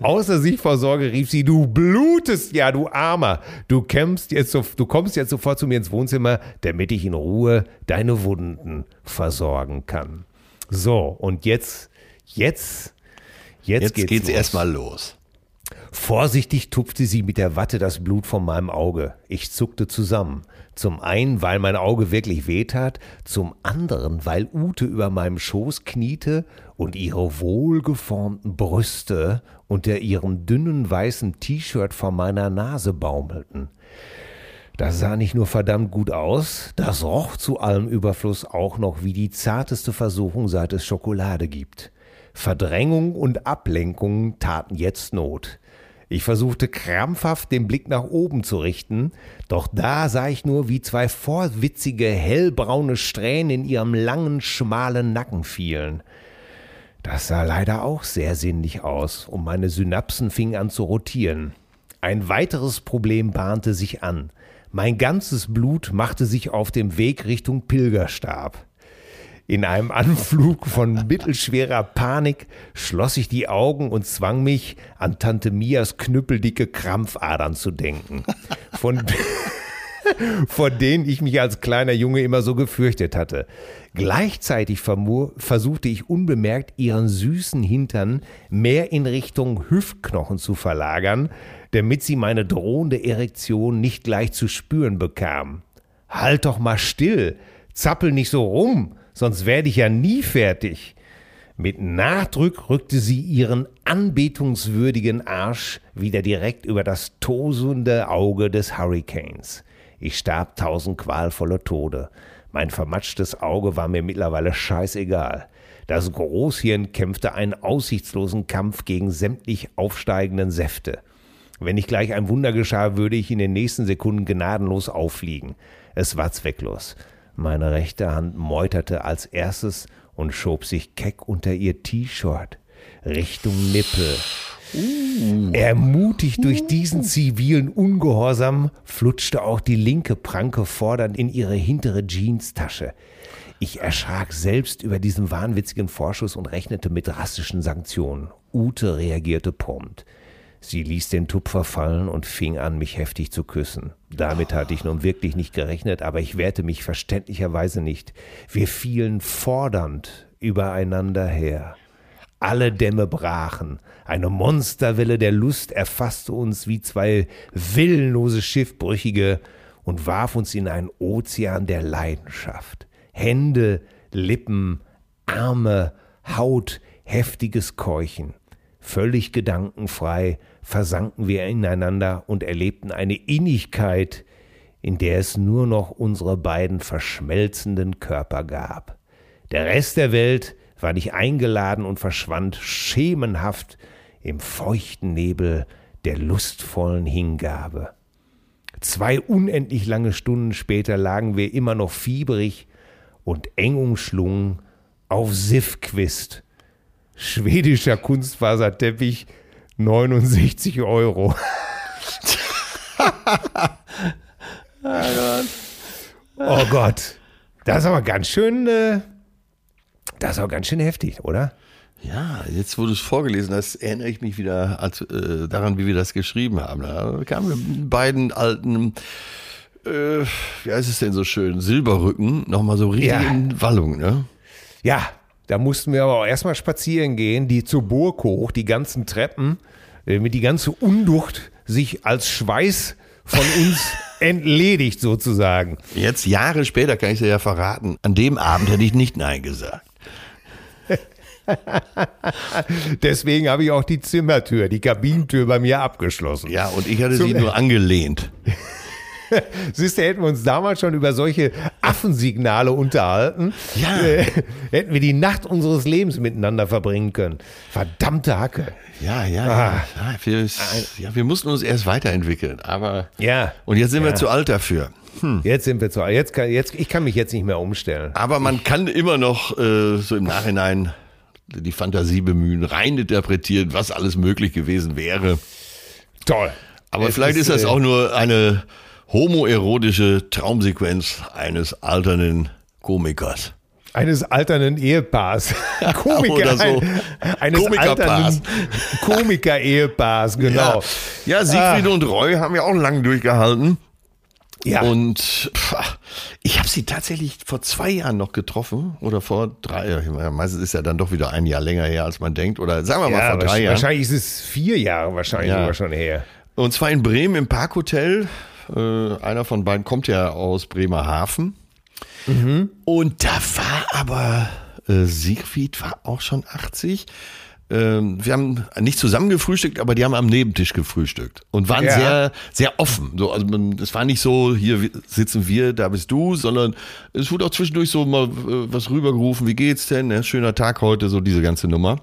Außer sich vor Sorge rief sie, du blutest ja, du Armer. Du, kämpfst jetzt so, du kommst jetzt sofort zu mir ins Wohnzimmer, damit ich in Ruhe deine Wunden versorgen kann. So, und jetzt, jetzt, jetzt, jetzt geht's, geht's erstmal los. Vorsichtig tupfte sie mit der Watte das Blut von meinem Auge. Ich zuckte zusammen. Zum einen, weil mein Auge wirklich wehtat, zum anderen, weil Ute über meinem Schoß kniete und ihre wohlgeformten Brüste unter ihrem dünnen weißen T-Shirt vor meiner Nase baumelten. Das sah nicht nur verdammt gut aus, das roch zu allem Überfluss auch noch wie die zarteste Versuchung, seit es Schokolade gibt. Verdrängung und Ablenkung taten jetzt Not. Ich versuchte krampfhaft den Blick nach oben zu richten, doch da sah ich nur, wie zwei vorwitzige, hellbraune Strähnen in ihrem langen, schmalen Nacken fielen. Das sah leider auch sehr sinnlich aus, und meine Synapsen fingen an zu rotieren. Ein weiteres Problem bahnte sich an. Mein ganzes Blut machte sich auf dem Weg Richtung Pilgerstab. In einem Anflug von mittelschwerer Panik schloss ich die Augen und zwang mich, an Tante Mias knüppeldicke Krampfadern zu denken. Von, von denen ich mich als kleiner Junge immer so gefürchtet hatte. Gleichzeitig versuchte ich unbemerkt, ihren süßen Hintern mehr in Richtung Hüftknochen zu verlagern, damit sie meine drohende Erektion nicht gleich zu spüren bekam. Halt doch mal still, zappel nicht so rum, sonst werde ich ja nie fertig. Mit Nachdruck rückte sie ihren anbetungswürdigen Arsch wieder direkt über das tosende Auge des Hurricanes. Ich starb tausend qualvolle Tode. Mein vermatschtes Auge war mir mittlerweile scheißegal. Das Großhirn kämpfte einen aussichtslosen Kampf gegen sämtlich aufsteigenden Säfte. Wenn nicht gleich ein Wunder geschah, würde ich in den nächsten Sekunden gnadenlos auffliegen. Es war zwecklos. Meine rechte Hand meuterte als erstes und schob sich keck unter ihr T-Shirt Richtung Nippel. Uh. Ermutigt durch diesen zivilen Ungehorsam flutschte auch die linke Pranke fordernd in ihre hintere Jeanstasche. Ich erschrak selbst über diesen wahnwitzigen Vorschuss und rechnete mit drastischen Sanktionen. Ute reagierte prompt. Sie ließ den Tupfer fallen und fing an, mich heftig zu küssen. Damit hatte ich nun wirklich nicht gerechnet, aber ich wehrte mich verständlicherweise nicht. Wir fielen fordernd übereinander her. Alle Dämme brachen. Eine Monsterwelle der Lust erfasste uns wie zwei willenlose Schiffbrüchige und warf uns in einen Ozean der Leidenschaft. Hände, Lippen, Arme, Haut, heftiges Keuchen. Völlig gedankenfrei versanken wir ineinander und erlebten eine Innigkeit, in der es nur noch unsere beiden verschmelzenden Körper gab. Der Rest der Welt war ich eingeladen und verschwand schemenhaft im feuchten Nebel der lustvollen Hingabe. Zwei unendlich lange Stunden später lagen wir immer noch fiebrig und eng umschlungen auf Siffquist. Schwedischer Kunstfaserteppich, 69 Euro. oh Gott. Das ist aber ganz schön äh, das ist auch ganz schön heftig, oder? Ja, jetzt wo du es vorgelesen hast, erinnere ich mich wieder als, äh, daran, wie wir das geschrieben haben. Da kamen wir mit beiden alten, äh, wie heißt es denn so schön, Silberrücken, nochmal so richtig ja. in Wallung, ne? Ja, da mussten wir aber auch erstmal spazieren gehen, die zur Burg hoch, die ganzen Treppen, äh, mit die ganze Unducht sich als Schweiß von uns entledigt sozusagen. Jetzt Jahre später kann ich dir ja verraten, an dem Abend hätte ich nicht Nein gesagt. Deswegen habe ich auch die Zimmertür, die Kabinentür bei mir abgeschlossen. Ja, und ich hatte Zum sie nur angelehnt. Siehst du, hätten wir uns damals schon über solche Affensignale unterhalten, ja. äh, hätten wir die Nacht unseres Lebens miteinander verbringen können. Verdammte Hacke. Ja, ja, ah. ja. Wir, ja, wir mussten uns erst weiterentwickeln, aber. Ja. Und jetzt sind ja. wir zu alt dafür. Hm. Jetzt sind wir zu alt. Jetzt kann, jetzt, ich kann mich jetzt nicht mehr umstellen. Aber man ich, kann immer noch äh, so im Nachhinein die Fantasie bemühen, rein interpretieren, was alles möglich gewesen wäre. Toll. Aber es vielleicht ist, ist das äh, auch nur eine homoerotische Traumsequenz eines alternden Komikers. Eines alternden Ehepaars. Komiker, Oder so. eines Komikerpaars. Komiker-Ehepaars, genau. Ja, ja Siegfried ah. und Roy haben ja auch lange durchgehalten. Ja. Und pff, ich habe sie tatsächlich vor zwei Jahren noch getroffen oder vor drei. Meistens ist ja dann doch wieder ein Jahr länger her, als man denkt. Oder sagen wir mal ja, vor drei Jahren. Wahrscheinlich ist es vier Jahre wahrscheinlich ja. sogar schon her. Und zwar in Bremen im Parkhotel. Äh, einer von beiden kommt ja aus Bremerhaven. Mhm. Und da war aber äh, Siegfried war auch schon 80 ähm, wir haben nicht zusammen gefrühstückt, aber die haben am Nebentisch gefrühstückt und waren ja. sehr, sehr offen. So, also es war nicht so, hier sitzen wir, da bist du, sondern es wurde auch zwischendurch so mal äh, was rübergerufen, wie geht's denn? Ne? Schöner Tag heute, so diese ganze Nummer.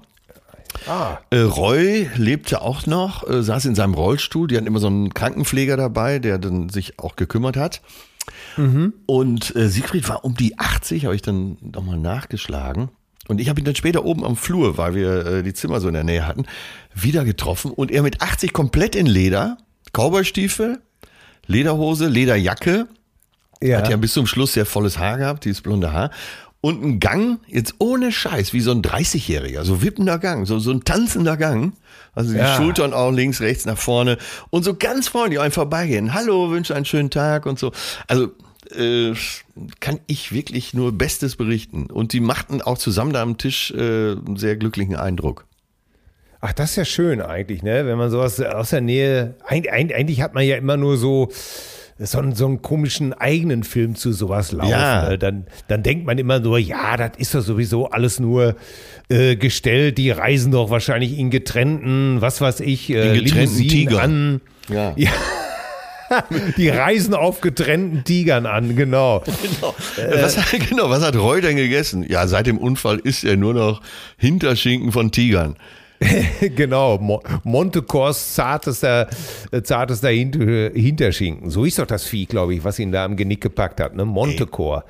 Ah. Äh, Roy lebte auch noch, äh, saß in seinem Rollstuhl. Die hatten immer so einen Krankenpfleger dabei, der dann sich auch gekümmert hat. Mhm. Und äh, Siegfried war um die 80, habe ich dann nochmal nachgeschlagen. Und ich habe ihn dann später oben am Flur, weil wir äh, die Zimmer so in der Nähe hatten, wieder getroffen. Und er mit 80 komplett in Leder, Cowboystiefel, Lederhose, Lederjacke. Ja. Hat ja bis zum Schluss sehr volles Haar gehabt, dieses blonde Haar. Und ein Gang, jetzt ohne Scheiß, wie so ein 30-Jähriger, so wippender Gang, so, so ein tanzender Gang. Also die Ja. Schultern auch links, rechts, nach vorne und so ganz freundlich einem vorbeigehen. Hallo, wünsche einen schönen Tag und so. Also äh, kann ich wirklich nur Bestes berichten. Und die machten auch zusammen da am Tisch äh, einen sehr glücklichen Eindruck. Ach, das ist ja schön eigentlich, ne? Wenn man sowas aus der Nähe. Eig- eig- Eigentlich hat man ja immer nur so. So einen, so einen komischen eigenen Film zu sowas laufen. Ja. Ne? Dann, dann denkt man immer nur, ja, das ist doch sowieso alles nur äh, gestellt. Die reisen doch wahrscheinlich in getrennten, was weiß ich, äh, In getrennten Limousinen Tigern. an. Ja. Ja. Die reisen auf getrennten Tigern an, genau. Genau. was, hat- genau, was hat Roy denn gegessen? Ja, seit dem Unfall isst er nur noch Hinterschinken von Tigern. genau, Mo Montecors zartester, zartester Hint Hinterschinken. So ist doch das Vieh, glaube ich, was ihn da am Genick gepackt hat, ne? Montecore.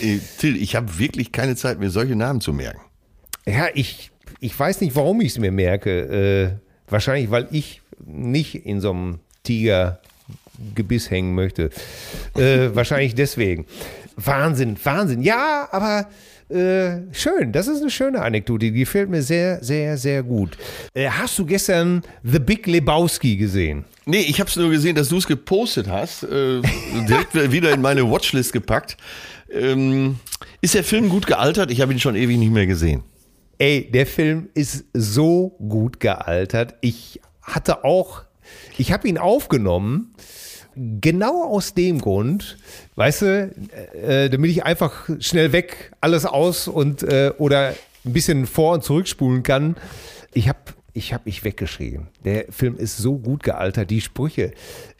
Äh, Till, ich habe wirklich keine Zeit, mir solche Namen zu merken. Ja, ich, ich weiß nicht, warum ich es mir merke. Äh, wahrscheinlich, weil ich nicht in so einem Tigergebiss hängen möchte. Äh, wahrscheinlich deswegen. Wahnsinn, Wahnsinn. Ja, aber äh, schön. Das ist eine schöne Anekdote. Die gefällt mir sehr, sehr, sehr gut. Äh, hast du gestern The Big Lebowski gesehen? Nee, ich habe es nur gesehen, dass du es gepostet hast. Äh, direkt wieder in meine Watchlist gepackt. Ähm, ist der Film gut gealtert? Ich habe ihn schon ewig nicht mehr gesehen. Ey, der Film ist so gut gealtert. Ich hatte auch, ich habe ihn aufgenommen, genau aus dem Grund, weißt du, äh, damit ich einfach schnell weg alles aus und äh, oder ein bisschen vor und zurückspulen kann. Ich habe ich hab mich weggeschrieben. Der Film ist so gut gealtert, die Sprüche,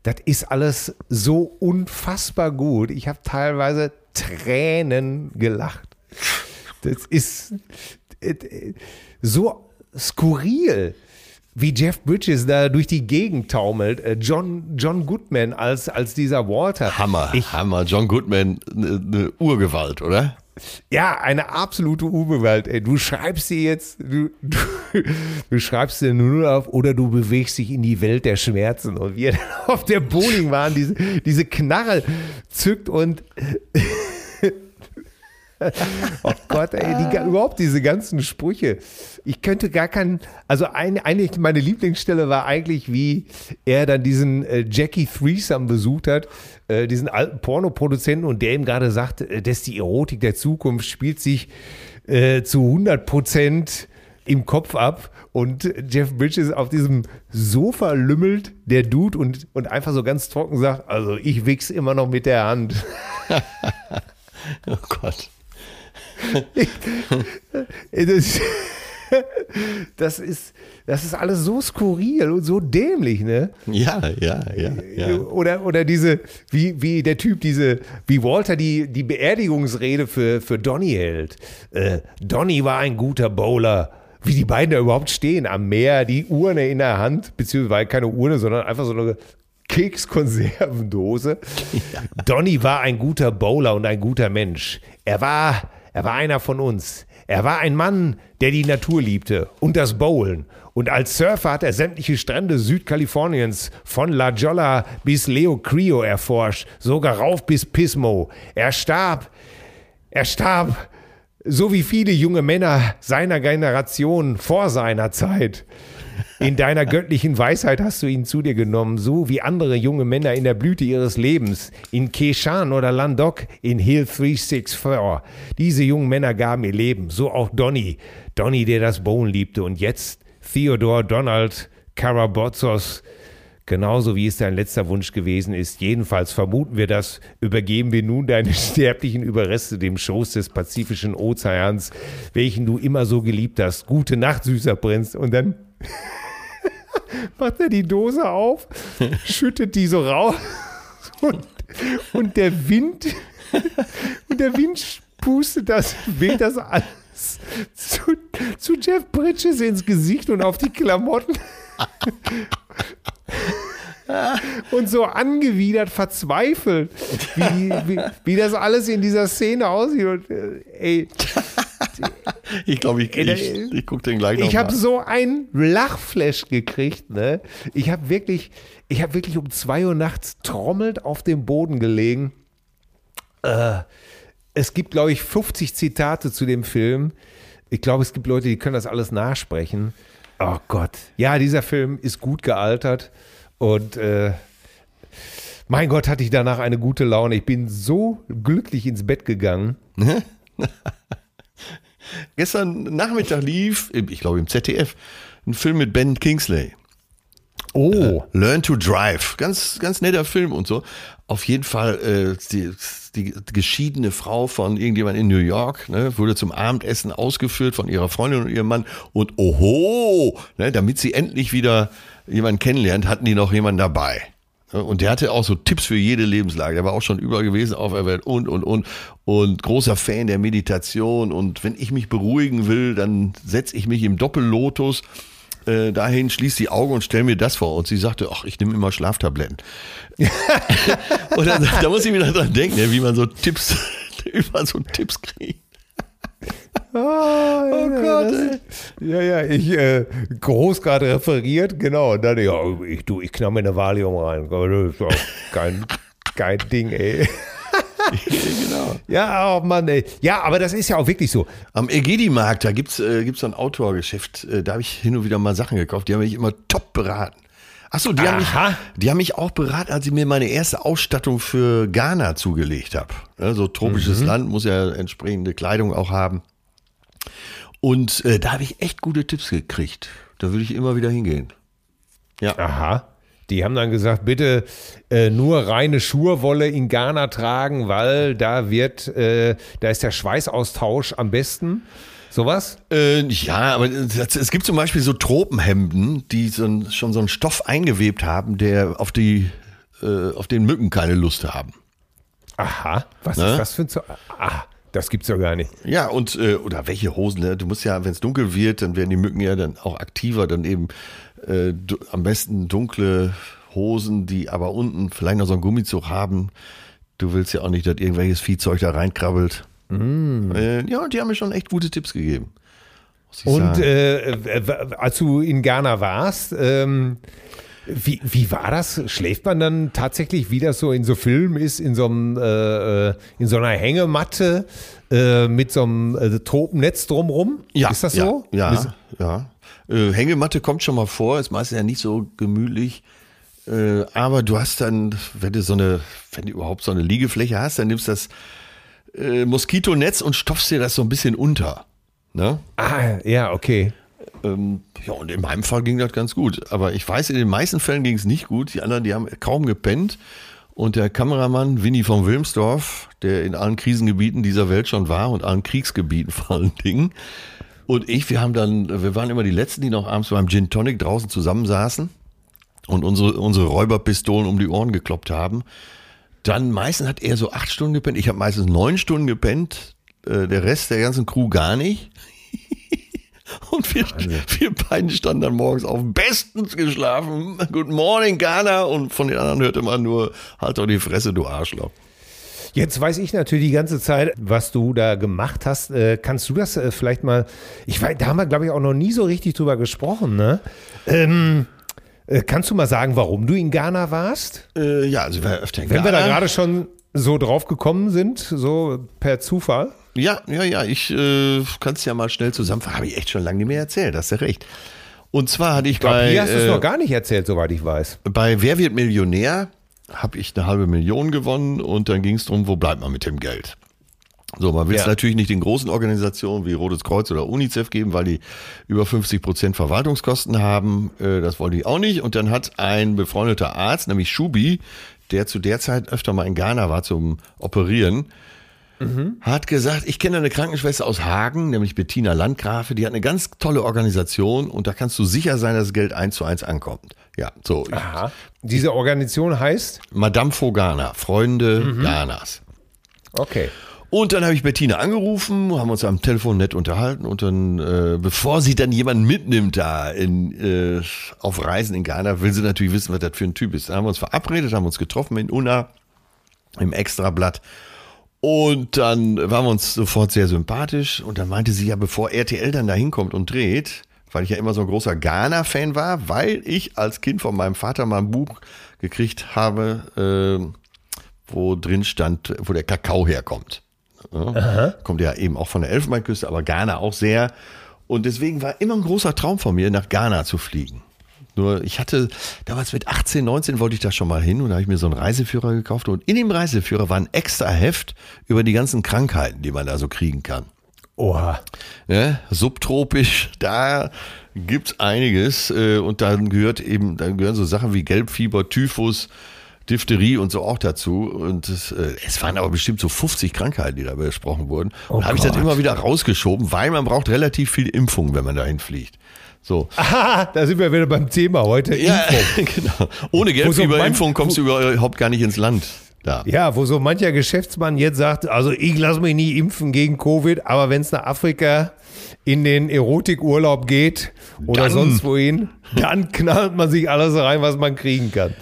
das ist alles so unfassbar gut. Ich habe teilweise Tränen gelacht. Das ist äh, äh, so skurril, wie Jeff Bridges da durch die Gegend taumelt. Äh, John, John Goodman als, als dieser Walter. Hammer, Ich, Hammer. John Goodman, eine ne Urgewalt, oder? ja, eine absolute Urgewalt. Ey. Du schreibst sie jetzt, du, du, du schreibst sie nur auf oder du bewegst dich in die Welt der Schmerzen. Und wie dann auf der Bowlingbahn diese, diese Knarre zückt und Oh Gott, ey, die, überhaupt diese ganzen Sprüche. Ich könnte gar keinen, also ein, eigentlich meine Lieblingsstelle war eigentlich, wie er dann diesen äh, Jackie Threesome besucht hat, äh, diesen alten Pornoproduzenten und der ihm gerade sagt, äh, dass die Erotik der Zukunft spielt sich äh, zu 100 Prozent im Kopf ab und Jeff Bridges auf diesem Sofa lümmelt, der Dude und, und einfach so ganz trocken sagt, also ich wichs immer noch mit der Hand. Oh Gott. Das, das, ist, das ist alles so skurril und so dämlich, ne? Ja, ja, ja, ja. Oder, oder diese, wie, wie der Typ, diese, wie Walter die, die Beerdigungsrede für, für Donny hält. Äh, Donny war ein guter Bowler. Wie die beiden da überhaupt stehen am Meer, die Urne in der Hand, beziehungsweise keine Urne, sondern einfach so eine Kekskonservendose. Donny war ein guter Bowler und ein guter Mensch. Er war, er war einer von uns. Er war ein Mann, der die Natur liebte und das Bowlen. Und als Surfer hat er sämtliche Strände Südkaliforniens von La Jolla bis Leo Crio erforscht, sogar rauf bis Pismo. Er starb, er starb, so wie viele junge Männer seiner Generation vor seiner Zeit. In deiner göttlichen Weisheit hast du ihn zu dir genommen, so wie andere junge Männer in der Blüte ihres Lebens, in Keshan oder Landoc, in Hill 364. Diese jungen Männer gaben ihr Leben, so auch Donny. Donny, der das Bowlen liebte. Und jetzt Theodore Donald Karabotzos, genauso wie es dein letzter Wunsch gewesen ist. Jedenfalls vermuten wir das, übergeben wir nun deine sterblichen Überreste dem Schoß des Pazifischen Ozeans, welchen du immer so geliebt hast. Gute Nacht, süßer Prinz. Und dann macht er die Dose auf, schüttet die so raus und, und der Wind und der Wind pustet das, weht das alles zu, zu Jeff Bridges ins Gesicht und auf die Klamotten. Und so angewidert, verzweifelt, wie, wie, wie das alles in dieser Szene aussieht. Und, äh, ey, Ich glaube, ich, ich, ich gucke den gleich noch ich habe so ein Lachflash gekriegt, ne? Ich habe wirklich, ich habe wirklich um zwei Uhr nachts trommelnd auf dem Boden gelegen. Äh, es gibt, glaube ich, 50 Zitate zu dem Film. Ich glaube, es gibt Leute, die können das alles nachsprechen. Oh Gott. Ja, dieser Film ist gut gealtert und äh, mein Gott, hatte ich danach eine gute Laune. Ich bin so glücklich ins Bett gegangen. Gestern Nachmittag lief, ich glaube im ZDF, ein Film mit Ben Kingsley. Oh. Äh, Learn to Drive. Ganz, ganz netter Film und so. Auf jeden Fall äh, die, die geschiedene Frau von irgendjemand in New York, ne, wurde zum Abendessen ausgeführt von ihrer Freundin und ihrem Mann. Und oho, ne, damit sie endlich wieder jemanden kennenlernt, hatten die noch jemanden dabei. Und der hatte auch so Tipps für jede Lebenslage. Der war auch schon überall gewesen auf der Welt und, und, und. Und großer Fan der Meditation. Und wenn ich mich beruhigen will, dann setze ich mich im Doppellotus äh, dahin, schließe die Augen und stelle mir das vor. Und sie sagte, ach, ich nehme immer Schlaftabletten. und dann, da muss ich mir dran denken, wie man so Tipps, über so Tipps kriegt. Oh, oh Gott. Das, ja, ja, ich äh, groß gerade referiert, genau. Und dann, ja, ich, du, ich knall mir eine Valium rein. Das ist auch kein, kein Ding, ey. genau. Ja, oh Mann, ey. Ja, aber das ist ja auch wirklich so. Am Egidi-Markt, da gibt es äh, gibt's so ein Outdoor-Geschäft. Äh, da habe ich hin und wieder mal Sachen gekauft. Die haben mich immer top beraten. Achso, die, haben mich, die haben mich auch beraten, als ich mir meine erste Ausstattung für Ghana zugelegt habe. Ja, so tropisches mhm. Land muss ja entsprechende Kleidung auch haben. Und äh, da habe ich echt gute Tipps gekriegt. Da würde ich immer wieder hingehen. Ja. Aha. Die haben dann gesagt, bitte äh, nur reine Schurwolle in Ghana tragen, weil da wird, äh, da ist der Schweißaustausch am besten. Sowas? Äh, ja, aber es gibt zum Beispiel so Tropenhemden, die so schon so einen Stoff eingewebt haben, der auf die, äh, auf den Mücken keine Lust haben. Aha, was ne? ist das für ein... Zo ah, das gibt's ja gar nicht. Ja, und äh, oder welche Hosen, ne? Du musst ja, wenn es dunkel wird, dann werden die Mücken ja dann auch aktiver, dann eben äh, am besten dunkle Hosen, die aber unten vielleicht noch so einen Gummizug haben. Du willst ja auch nicht, dass irgendwelches Viehzeug da reinkrabbelt. Mm. Äh, ja, die haben mir schon echt gute Tipps gegeben. Und äh, als du in Ghana warst, ähm, wie, wie war das? Schläft man dann tatsächlich, wie das so in so Filmen ist, in so, einem, äh, äh in so einer Hängematte äh, mit so einem äh, Tropennetz drumrum? Ja. Ist das ja, so? Ja, ja. Äh, Hängematte kommt schon mal vor, ist meistens ja nicht so gemütlich. Äh, aber du hast dann, wenn du so eine, wenn du überhaupt so eine Liegefläche hast, dann nimmst du das äh, Moskitonetz und stopfst dir das so ein bisschen unter. Ne? Ah, ja, okay. Ähm, ja, und in meinem Fall ging das ganz gut. Aber ich weiß, in den meisten Fällen ging es nicht gut. Die anderen, die haben kaum gepennt. Und der Kameramann Winnie von Wilmsdorf, der in allen Krisengebieten dieser Welt schon war und allen Kriegsgebieten vor allen Dingen. Und ich, wir haben dann, wir waren immer die Letzten, die noch abends beim Gin Tonic draußen zusammensaßen und unsere, unsere Räuberpistolen um die Ohren gekloppt haben. Dann meistens hat er so acht Stunden gepennt. Ich habe meistens neun Stunden gepennt. Äh, der Rest der ganzen Crew gar nicht. Und wir, wir beiden standen dann morgens auf, bestens geschlafen. Good morning, Ghana. Und von den anderen hörte man nur, halt doch die Fresse, du Arschloch. Jetzt weiß ich natürlich die ganze Zeit, was du da gemacht hast. Äh, kannst du das äh, vielleicht mal, ich weiß, da haben wir, glaube ich, auch noch nie so richtig drüber gesprochen, ne? Ähm, äh, kannst du mal sagen, warum du in Ghana warst? Äh, ja, also wir öfter in Wenn Ghana. wir da gerade schon so drauf gekommen sind, so per Zufall. Ja, ja, ja, ich äh, kann es ja mal schnell zusammenfassen. Habe ich echt schon lange nicht mehr erzählt, hast du recht. Und zwar hatte ich, ich glaub, bei. Hier hast du es äh, noch gar nicht erzählt, soweit ich weiß. Bei Wer wird Millionär habe ich eine halbe Million gewonnen und dann ging es darum, wo bleibt man mit dem Geld? So, man will es ja. natürlich nicht den großen Organisationen wie Rotes Kreuz oder UNICEF geben, weil die über 50 Prozent Verwaltungskosten haben. Äh, das wollen die auch nicht. Und dann hat ein befreundeter Arzt, nämlich Schubi, der zu der Zeit öfter mal in Ghana war zum Operieren, mhm. hat gesagt, ich kenne eine Krankenschwester aus Hagen, nämlich Bettina Landgrafe, die hat eine ganz tolle Organisation und da kannst du sicher sein, dass das Geld eins zu eins ankommt. Ja, so. Aha. Diese Organisation heißt? Madame Fogana, Freunde mhm. Ghanas. Okay. Und dann habe ich Bettina angerufen, haben uns am Telefon nett unterhalten und dann, äh, bevor sie dann jemanden mitnimmt da in, äh, auf Reisen in Ghana, will sie natürlich wissen, was das für ein Typ ist. Dann haben wir uns verabredet, haben uns getroffen in Unna im Extrablatt und dann waren wir uns sofort sehr sympathisch und dann meinte sie ja, bevor RTL dann da hinkommt und dreht, weil ich ja immer so ein großer Ghana-Fan war, weil ich als Kind von meinem Vater mal ein Buch gekriegt habe, äh, wo drin stand, wo der Kakao herkommt. Ja. Kommt ja eben auch von der Elfenbeinküste, aber Ghana auch sehr. Und deswegen war immer ein großer Traum von mir, nach Ghana zu fliegen. Nur ich hatte damals mit 18, 19 wollte ich da schon mal hin und da habe ich mir so einen Reiseführer gekauft und in dem Reiseführer war ein extra Heft über die ganzen Krankheiten, die man da so kriegen kann. Oha. Ja, subtropisch, da gibt's einiges äh, und dann gehört eben, dann gehören so Sachen wie Gelbfieber, Typhus, Diphtherie und so auch dazu. Und es, äh, es waren aber bestimmt so 50 Krankheiten, die da besprochen wurden. Und Oh da habe ich das immer wieder rausgeschoben, weil man braucht relativ viel Impfung, wenn man dahin fliegt. So. Aha, da sind wir wieder beim Thema heute. Ja, Impfung. genau. Ohne Gelbfieberimpfung kommst du überhaupt gar nicht ins Land. Da. Ja, wo so mancher Geschäftsmann jetzt sagt, also ich lasse mich nie impfen gegen Covid, aber wenn es nach Afrika in den Erotikurlaub geht oder Dann. sonst wohin, dann knallt man sich alles rein, was man kriegen kann.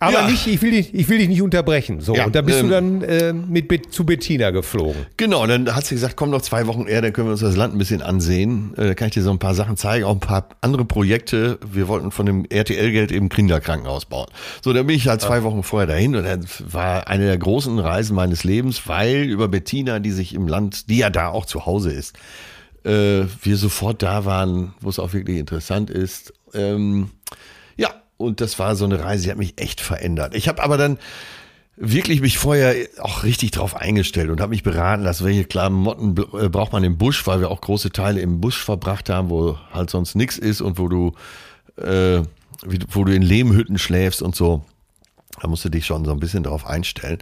Aber Ja. nicht, ich will dich, ich will dich nicht unterbrechen. So, Ja, und da bist ähm, du dann äh, mit zu Bettina geflogen. Genau, dann hat sie gesagt, komm noch zwei Wochen eher, dann können wir uns das Land ein bisschen ansehen. Äh, Da kann ich dir so ein paar Sachen zeigen, auch ein paar andere Projekte. Wir wollten von dem RTL-Geld eben Kinderkrankenhaus bauen. So, dann bin ich halt zwei Wochen vorher dahin und das war eine der großen Reisen meines Lebens, weil über Bettina, die sich im Land, die ja da auch zu Hause ist, äh, wir sofort da waren, wo es auch wirklich interessant ist. Ähm, und das war so eine Reise, die hat mich echt verändert. Ich habe aber dann wirklich mich vorher auch richtig drauf eingestellt und habe mich beraten lassen, welche Klamotten äh, braucht man im Busch, weil wir auch große Teile im Busch verbracht haben, wo halt sonst nichts ist und wo du, äh, wo du in Lehmhütten schläfst und so. Da musst du dich schon so ein bisschen drauf einstellen.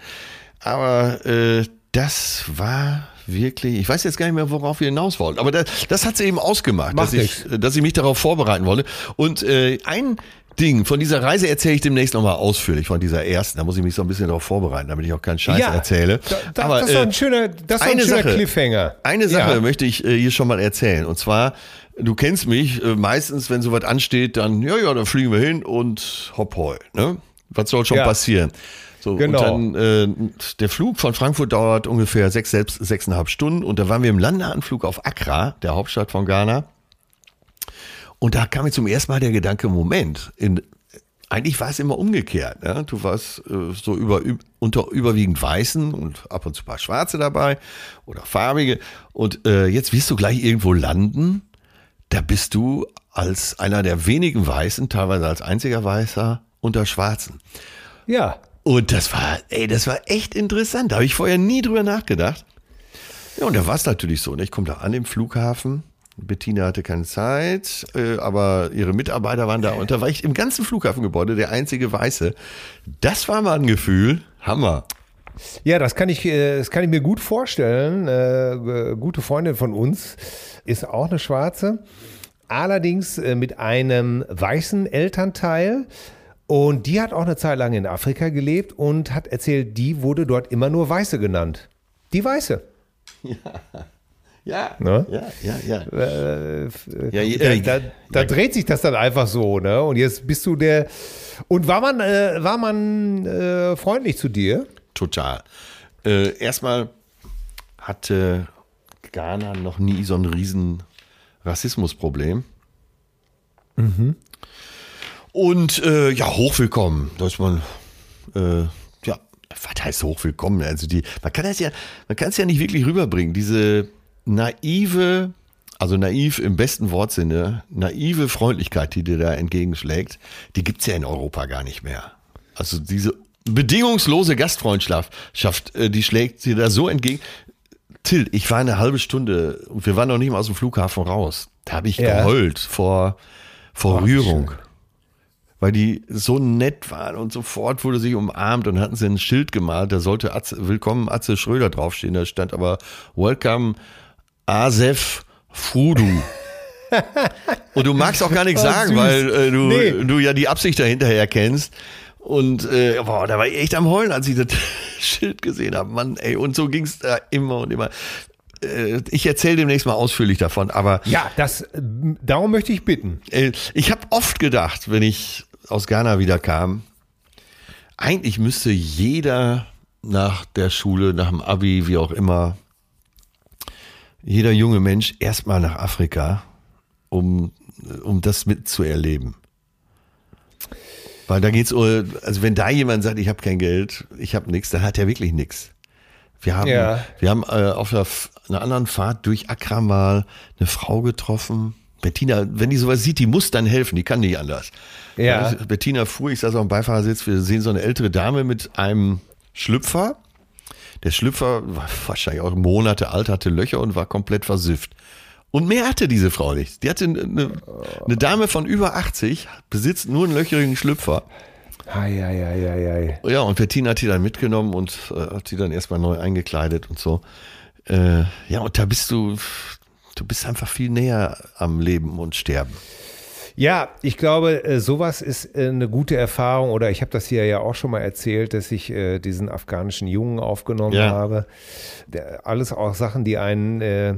Aber äh, das war wirklich, ich weiß jetzt gar nicht mehr, worauf wir hinaus wollten, aber das, das hat sie eben ausgemacht, Macht dass ich, dass ich mich darauf vorbereiten wollte. Und äh, ein Ding von dieser Reise erzähle ich demnächst nochmal ausführlich, von dieser ersten. Da muss ich mich so ein bisschen darauf vorbereiten, damit ich auch keinen Scheiß erzähle. Da, da, aber, das ist äh, ein schöner, das ist ein schöner Sache- Cliffhanger. eine Sache Ja. möchte ich äh, hier schon mal erzählen. Und zwar, du kennst mich, äh, meistens, wenn sowas ansteht, dann, ja, ja, dann fliegen wir hin und hopp hoi. Ne? Was soll schon Ja. passieren? So, Genau. Und dann, äh, der Flug von Frankfurt dauert ungefähr sechs, selbst sechseinhalb Stunden. Und da waren wir im Landeanflug auf Accra, der Hauptstadt von Ghana. Und da kam mir zum ersten Mal der Gedanke, Moment, in, eigentlich war es immer umgekehrt. Ne? Du warst äh, so über, üb- unter überwiegend Weißen und ab und zu ein paar Schwarze dabei oder Farbige. Und äh, jetzt wirst du gleich irgendwo landen. Da bist du als einer der wenigen Weißen, teilweise als einziger Weißer, unter Schwarzen. Ja. Und das war, ey, das war echt interessant. Da habe ich vorher nie drüber nachgedacht. Ja, und da war es natürlich so. Ne? Ich komme da an im Flughafen. Bettina hatte keine Zeit, äh, aber ihre Mitarbeiter waren da. Und da war ich im ganzen Flughafengebäude der einzige Weiße. Das war mal ein Gefühl. Hammer. Ja, das kann ich, äh, das kann ich mir gut vorstellen. Äh, gute Freundin von uns ist auch eine Schwarze, allerdings mit einem weißen Elternteil. Und die hat auch eine Zeit lang in Afrika gelebt und hat erzählt, die wurde dort immer nur Weiße genannt. Die Weiße. Ja, Ne? ja, ja, ja. Äh, Ja, da, äh, da, da dreht sich das dann einfach so, ne? Und jetzt bist du der. Und war man, äh, war man äh, freundlich zu dir? Total. Äh, erstmal hatte Ghana noch nie so ein riesen Rassismusproblem. Und äh, ja, hochwillkommen, dass man äh, ja, was heißt hochwillkommen? Also die, man kann das ja, man kann es ja nicht wirklich rüberbringen. Diese naive, also naiv im besten Wortsinne, naive Freundlichkeit, die dir da entgegenschlägt, die gibt's ja in Europa gar nicht mehr. Also diese bedingungslose Gastfreundschaft, äh, die schlägt dir da so entgegen. Till, ich war eine halbe Stunde und wir waren noch nicht mal aus dem Flughafen raus. Da habe ich Ja. geheult vor, vor wie Rührung. schön. Weil die so nett waren und sofort wurde sich umarmt und hatten sie ein Schild gemalt, da sollte Atze, Willkommen Atze Schröder draufstehen, da stand aber Welcome Asef Fudu. und du magst auch gar nichts Oh, sagen, süß. weil äh, du, Nee. du ja die Absicht dahinter erkennst. Und äh, boah, da war ich echt am Heulen, als ich das Schild gesehen habe. Mann, ey, und so ging's da immer und immer. Äh, ich erzähle demnächst mal ausführlich davon, aber Ja, das, darum möchte ich bitten. äh, ich habe oft gedacht, wenn ich aus Ghana wieder kam, eigentlich müsste jeder nach der Schule, nach dem Abi, wie auch immer, jeder junge Mensch erstmal nach Afrika, um, um das mitzuerleben. Weil da geht's, also wenn da jemand sagt, ich habe kein Geld, ich habe nichts, dann hat er wirklich nichts. Wir haben, Ja. wir haben äh, auf einer, einer anderen Fahrt durch Accra mal eine Frau getroffen. Bettina, wenn die sowas sieht, die muss dann helfen, die kann nicht anders. Ja. Bettina fuhr, ich saß auf dem Beifahrersitz, wir sehen so eine ältere Dame mit einem Schlüpfer. Der Schlüpfer war wahrscheinlich auch Monate alt, hatte Löcher und war komplett versifft. Und mehr hatte diese Frau nicht. Die hatte eine, eine Dame von über 80, besitzt nur einen löcherigen Schlüpfer. Ei, ei, ei, ei, ei. Ja, und Bettina hat die dann mitgenommen und äh, hat die dann erstmal neu eingekleidet und so. Äh, ja, und da bist du, du bist einfach viel näher am Leben und Sterben. Ja, ich glaube, äh, sowas ist äh, eine gute Erfahrung. Oder ich habe das hier ja auch schon mal erzählt, dass ich äh, diesen afghanischen Jungen aufgenommen Ja. habe. Der, alles auch Sachen, die einen äh,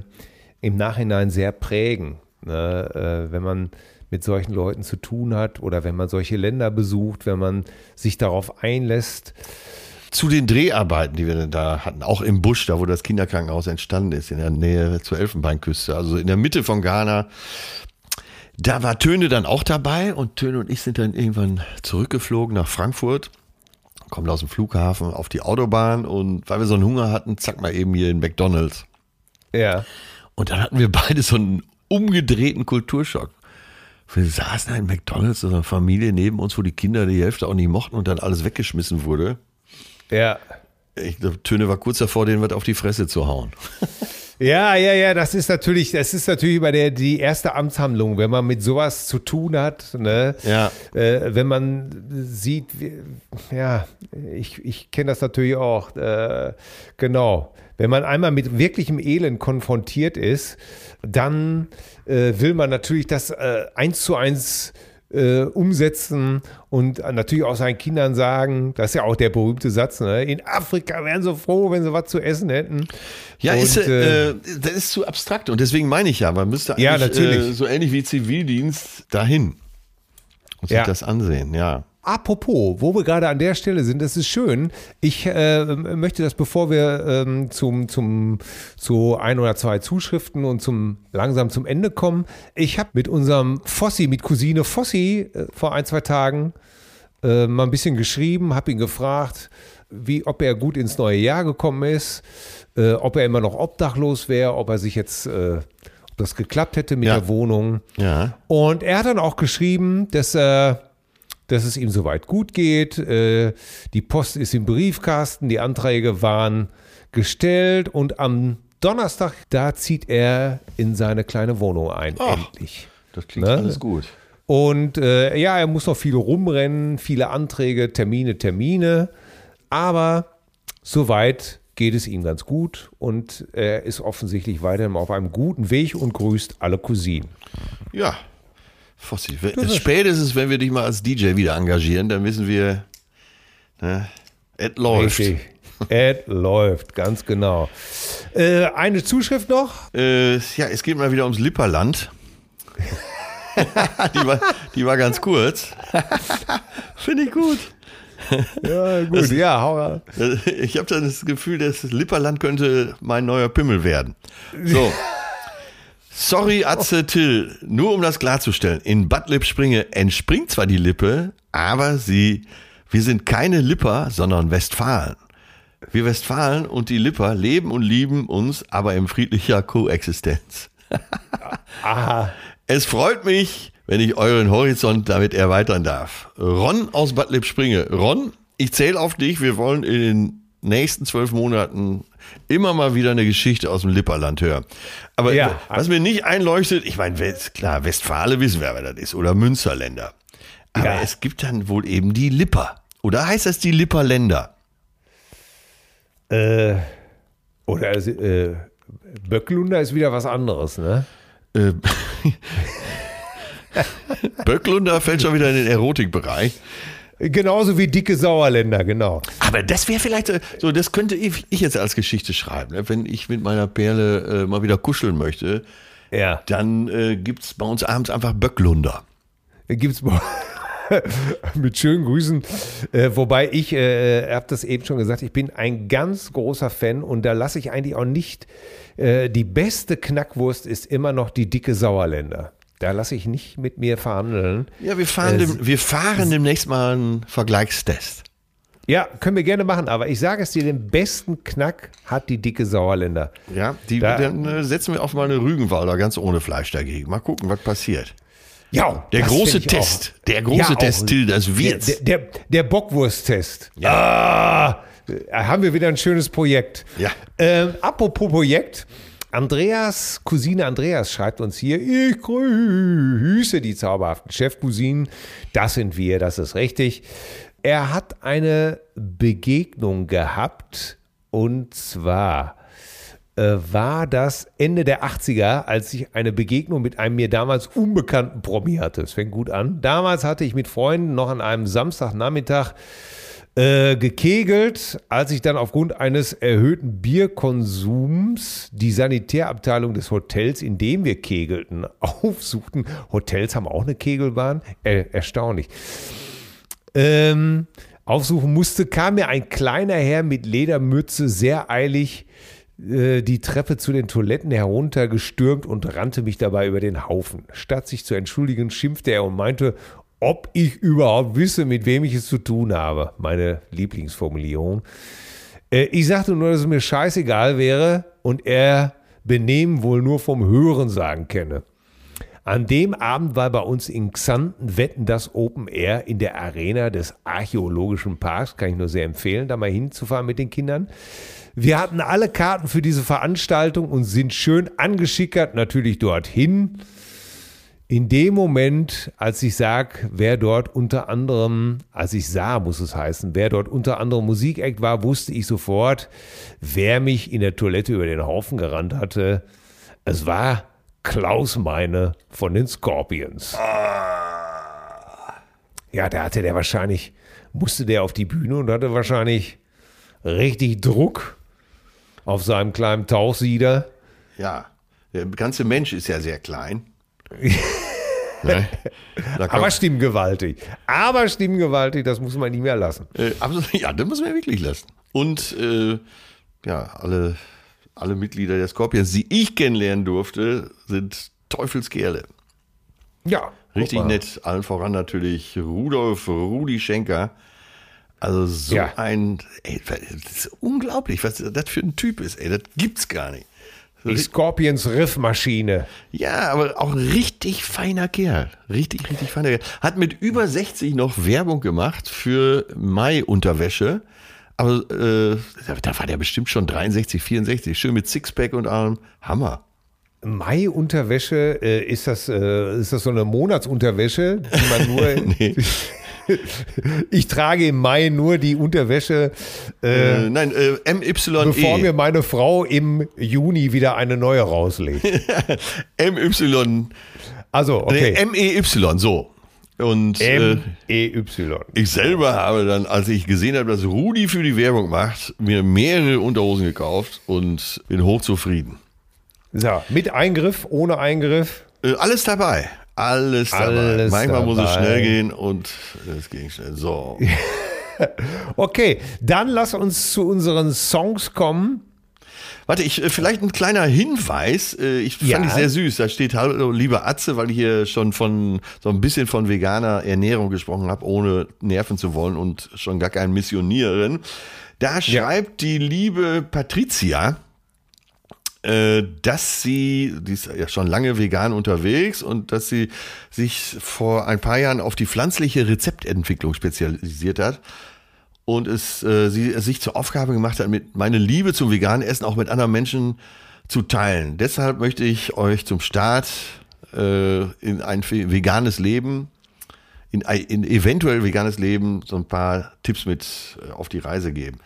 im Nachhinein sehr prägen. Ne? Äh, wenn man mit solchen Leuten zu tun hat oder wenn man solche Länder besucht, wenn man sich darauf einlässt. Zu den Dreharbeiten, die wir dann da hatten, auch im Busch, da wo das Kinderkrankenhaus entstanden ist, in der Nähe zur Elfenbeinküste, also in der Mitte von Ghana. Da war Töne dann auch dabei und Töne und ich sind dann irgendwann zurückgeflogen nach Frankfurt, kommen aus dem Flughafen auf die Autobahn und weil wir so einen Hunger hatten, zack mal eben hier in McDonalds. Ja. Und dann hatten wir beide so einen umgedrehten Kulturschock. Wir saßen da in McDonalds, so eine Familie neben uns, wo die Kinder die Hälfte auch nicht mochten und dann alles weggeschmissen wurde. Ja. Ich glaube, Töne war kurz davor, denen was auf die Fresse zu hauen. Ja, ja, ja, das ist natürlich, das ist natürlich immer der, die erste Amtshandlung, wenn man mit sowas zu tun hat, ne? Ja. Äh, wenn man sieht, wie, ja, ich, ich kenne das natürlich auch, äh, genau. Wenn man einmal mit wirklichem Elend konfrontiert ist, dann äh, will man natürlich das äh, eins zu eins äh, umsetzen und natürlich auch seinen Kindern sagen, das ist ja auch der berühmte Satz, ne? in Afrika wären sie froh, wenn sie was zu essen hätten. Ja, Und, ist, äh, äh, das ist zu abstrakt und deswegen meine ich ja, man müsste eigentlich Ja. Äh, so ähnlich wie Zivildienst dahin und sich Ja. das ansehen, ja. Apropos, wo wir gerade an der Stelle sind, das ist schön. Ich äh, möchte das, bevor wir ähm, zum, zum, zu ein oder zwei Zuschriften und zum langsam zum Ende kommen, ich habe mit unserem Fossi, mit Cousine Fossi äh, vor ein, zwei Tagen äh, mal ein bisschen geschrieben, habe ihn gefragt, wie, ob er gut ins neue Jahr gekommen ist, äh, ob er immer noch obdachlos wäre, ob er sich jetzt, äh, das geklappt hätte mit Ja. der Wohnung. Ja. Und er hat dann auch geschrieben, dass, äh, dass es ihm soweit gut geht. Äh, die Post ist im Briefkasten, die Anträge waren gestellt und am Donnerstag, da zieht er in seine kleine Wohnung ein, Ach. endlich. Das klingt Ne? alles gut. Und äh, ja, er muss noch viel rumrennen, viele Anträge, Termine, Termine. Aber soweit geht es ihm ganz gut und er ist offensichtlich weiterhin auf einem guten Weg und grüßt alle Cousinen. Ja. Fossi, spätestens, wenn wir dich mal als DJ wieder engagieren, dann wissen wir, ne, es läuft. Richtig. Es läuft, ganz genau. Äh, eine Zuschrift noch. Äh, ja, es geht mal wieder ums Lipperland. die, war, die war ganz kurz. Finde ich gut. Ja, gut. ja, hau. Ich habe dann das Gefühl, das Lipperland könnte mein neuer Pimmel werden. So. Sorry, Atze Till, nur um das klarzustellen. In Bad Lippspringe entspringt zwar die Lippe, aber sie, wir sind keine Lipper, sondern Westfalen. Wir Westfalen und die Lipper leben und lieben uns, aber in friedlicher Koexistenz. Aha. Es freut mich, wenn ich euren Horizont damit erweitern darf. Ron aus Bad Lippspringe. Ron, ich zähle auf dich. Wir wollen in nächsten zwölf Monaten immer mal wieder eine Geschichte aus dem Lipperland hören. Aber Ja. was mir nicht einleuchtet, ich meine, klar, Westfale wissen wir, wer das ist, oder Münsterländer. Aber Ja. es gibt dann wohl eben die Lipper. Oder heißt das die Lipperländer? Äh, oder äh, Böcklunder ist wieder was anderes, ne? Äh, Böcklunder fällt schon wieder in den Erotikbereich. Genauso wie dicke Sauerländer, genau. Aber das wäre vielleicht, äh, so, das könnte ich jetzt als Geschichte schreiben. ne? Wenn ich mit meiner Perle äh, mal wieder kuscheln möchte, Ja. dann äh, gibt es bei uns abends einfach Böcklunder. Gibt's bei- mit schönen Grüßen. Äh, wobei ich, äh, habe das eben schon gesagt, ich bin ein ganz großer Fan und da lasse ich eigentlich auch nicht, äh, die beste Knackwurst ist immer noch die dicke Sauerländer. Da lasse ich nicht mit mir verhandeln. Ja, wir fahren, Äh, dem, wir fahren demnächst mal einen Vergleichstest. Ja, können wir gerne machen, aber ich sage es dir, den besten Knack hat die dicke Sauerländer. Ja, die, Da- dann äh, setzen wir auf mal eine Rügenwalder ganz ohne Fleisch dagegen. Mal gucken, was passiert. Ja, Der große Test. auch. Der große Ja, Test. Till, das wird's. der, der, der Bockwursttest. Ah, da haben wir wieder ein schönes Projekt. Ja. Ähm, apropos Projekt. Andreas, Cousine Andreas schreibt uns hier, ich grüße die zauberhaften Chefcousinen. Das sind wir, das ist richtig. Er hat eine Begegnung gehabt und zwar äh, war das Ende der 80er, als ich eine Begegnung mit einem mir damals unbekannten Promi hatte. Es fängt gut an. Damals hatte ich mit Freunden noch an einem Samstagnachmittag äh, gekegelt, als ich dann aufgrund eines erhöhten Bierkonsums die Sanitärabteilung des Hotels, in dem wir kegelten, aufsuchten. Hotels haben auch eine Kegelbahn. Er, erstaunlich ähm, aufsuchen musste, kam mir ein kleiner Herr mit Ledermütze sehr eilig äh, die Treppe zu den Toiletten heruntergestürmt und rannte mich dabei über den Haufen. Statt sich zu entschuldigen, schimpfte er und meinte, ob ich überhaupt wisse, mit wem ich es zu tun habe. Meine Lieblingsformulierung. Äh, ich sagte nur, dass es mir scheißegal wäre und er Benehmen wohl nur vom Hörensagen kenne. An dem Abend war bei uns in Xanten Wetten das Open Air in der Arena des Archäologischen Parks. Kann ich nur sehr empfehlen, da mal hinzufahren mit den Kindern. Wir hatten alle Karten für diese Veranstaltung und sind schön angeschickert, natürlich dorthin. In dem Moment, als ich sag, wer dort unter anderem, als ich sah, muss es heißen, wer dort unter anderem Musikect war, wusste ich sofort, wer mich in der Toilette über den Haufen gerannt hatte. Es war Klaus Meine von den Scorpions. Ja, da hatte der wahrscheinlich, musste der auf die Bühne und hatte wahrscheinlich richtig Druck auf seinem kleinen Tauchsieder. ja, der ganze Mensch ist ja sehr klein. ne? Aber stimmgewaltig. Aber stimmgewaltig, das muss man nie mehr lassen. äh, absolut, ja, das müssen wir wirklich lassen. Und äh, ja, alle, alle Mitglieder der Scorpions, die ich kennenlernen durfte, sind Teufelskerle. Ja. Richtig nett. Allen voran natürlich Rudolf Rudi Schenker. Also so Ja. ein, ey, das ist unglaublich, was das für ein Typ ist. Ey, das gibt's gar nicht. Die Scorpions Riffmaschine. Ja, aber auch ein richtig feiner Kerl. Richtig, richtig feiner Kerl. Hat mit über 60 noch Werbung gemacht für Mai-Unterwäsche. Aber äh, da war der bestimmt schon 63, 64. Schön mit Sixpack und allem. Hammer. Mai-Unterwäsche, äh, ist, das, äh, ist das so eine Monatsunterwäsche, die man nur. Nee. ich trage im Mai nur die Unterwäsche, äh, Äh, nein, äh, MYE. bevor mir meine Frau im Juni wieder eine neue rauslegt. MY. Also, okay. Nee, MEY, so. Und äh, M-E-Y. ich selber habe dann, als ich gesehen habe, dass Rudi für die Werbung macht, mir mehrere Unterhosen gekauft und bin hochzufrieden. So, mit Eingriff, ohne Eingriff. Äh, alles dabei. Alles dabei. Alles Manchmal muss es dabei. schnell gehen und es ging schnell. So. Okay, dann lass uns zu unseren Songs kommen. Warte, ich, äh, vielleicht ein kleiner Hinweis. äh, Ich fand Ja. ich sehr süß. Da steht Hallo, lieber Atze, weil ich hier schon von so ein bisschen von veganer Ernährung gesprochen habe, ohne nerven zu wollen und schon gar kein Missionieren. Da schreibt die liebe Patricia, dass sie, die ist ja schon lange vegan unterwegs und dass sie sich vor ein paar Jahren auf die pflanzliche Rezeptentwicklung spezialisiert hat und es äh, sie es sich zur Aufgabe gemacht hat, mit meine Liebe zum veganen Essen auch mit anderen Menschen zu teilen. Deshalb möchte ich euch zum Start äh, in ein ve- veganes Leben, in, in eventuell veganes Leben so ein paar Tipps mit äh, auf die Reise geben.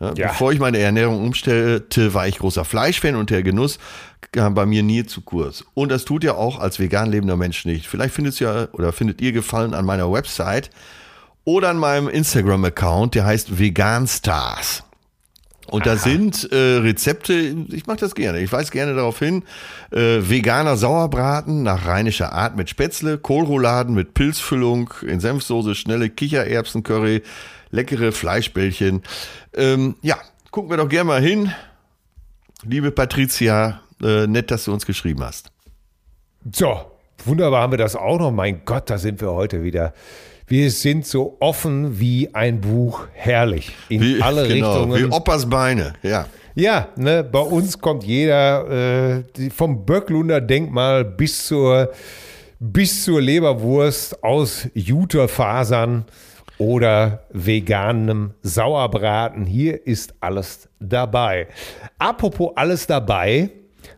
Ja. Bevor ich meine Ernährung umstellte, war ich großer Fleischfan und der Genuss kam bei mir nie zu kurz. Und das tut ja auch als vegan lebender Mensch nicht. Vielleicht findet ja oder findet ihr Gefallen an meiner Website oder an meinem Instagram-Account, der heißt Veganstars. Und da sind äh, Rezepte, ich mache das gerne, ich weise gerne darauf hin, äh, veganer Sauerbraten nach rheinischer Art mit Spätzle, Kohlrouladen mit Pilzfüllung, in Senfsoße, schnelle Kichererbsencurry, leckere Fleischbällchen. Ähm, ja, gucken wir doch gerne mal hin. Liebe Patricia, äh, nett, dass du uns geschrieben hast. So, wunderbar haben wir das auch noch. Mein Gott, da sind wir heute wieder. Wir sind so offen wie ein Buch. Herrlich. In Wie, alle genau, Richtungen. Wie Oppas Beine, ja. Ja, ne, bei uns kommt jeder äh, vom Böcklunder Denkmal bis zur, bis zur Leberwurst aus Jutefasern oder veganem Sauerbraten. Hier ist alles dabei. Apropos alles dabei.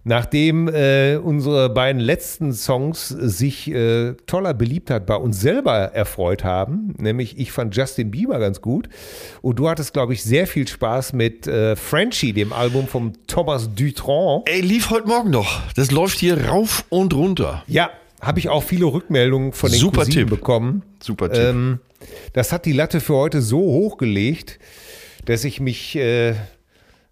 Nachdem äh, unsere beiden letzten Songs sich äh, toller Beliebtheit bei uns selber erfreut haben, nämlich ich fand Justin Bieber ganz gut und du hattest, glaube ich, sehr viel Spaß mit äh, Frenchie, dem Album von Thomas Dutronc. Ey, lief heute Morgen noch. Das läuft hier rauf und runter. Ja, habe ich auch viele Rückmeldungen von den Super Cousinen Tipp. bekommen. Super Tipp. Ähm, das hat die Latte für heute so hochgelegt, dass ich mich, äh,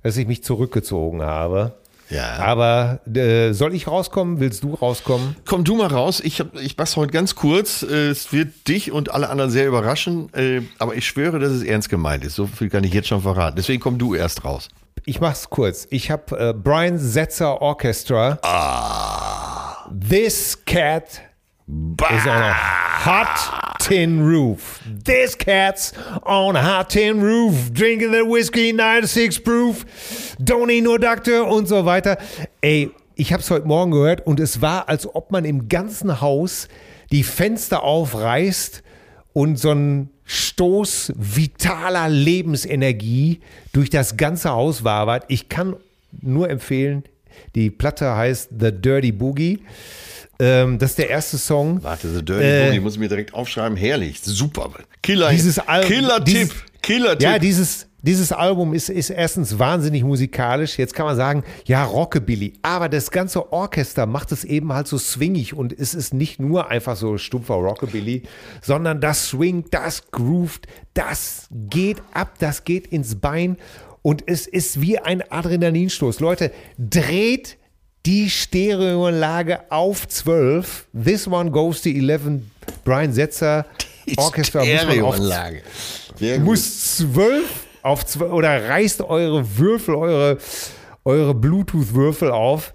dass ich mich zurückgezogen habe. Ja. Aber äh, soll ich rauskommen? Willst du rauskommen? Komm du mal raus. Ich, hab, ich mach's heute ganz kurz. Äh, Es wird dich und alle anderen sehr überraschen. äh, Aber ich schwöre, dass es ernst gemeint ist. So viel kann ich jetzt schon verraten. Deswegen komm du erst raus. Ich mach's kurz. Ich habe äh, Brian Setzer Orchestra. Ah. This cat is on a hot tin roof. This cat's on a hot tin roof, drinking the whiskey 96 proof. Don't need no doctor und so weiter. Ey, ich hab's heute Morgen gehört und es war, als ob man im ganzen Haus die Fenster aufreißt und so ein Stoß vitaler Lebensenergie durch das ganze Haus wabert. Ich kann nur empfehlen, die Platte heißt The Dirty Boogie. Ähm, das ist der erste Song. Warte, The Dirty Äh, Boogie muss ich mir direkt aufschreiben. Herrlich. Super. Killer. Dieses Al- Killer-Tipp. dieses- Killer-Tipp. Ja, dieses, dieses Album ist, ist erstens wahnsinnig musikalisch. Jetzt kann man sagen, ja, Rockabilly. Aber das ganze Orchester macht es eben halt so swingig und es ist nicht nur einfach so stumpfer Rockabilly, sondern das swingt, das groovt, das geht ab, das geht ins Bein und es ist wie ein Adrenalinstoß. Leute, dreht die Stereoanlage auf 12. This one goes to 11. Brian Setzer. Orchester muss man auf Stereoanlage. Muss zwölf auf zwölf oder reißt eure Würfel, eure, eure Bluetooth-Würfel auf.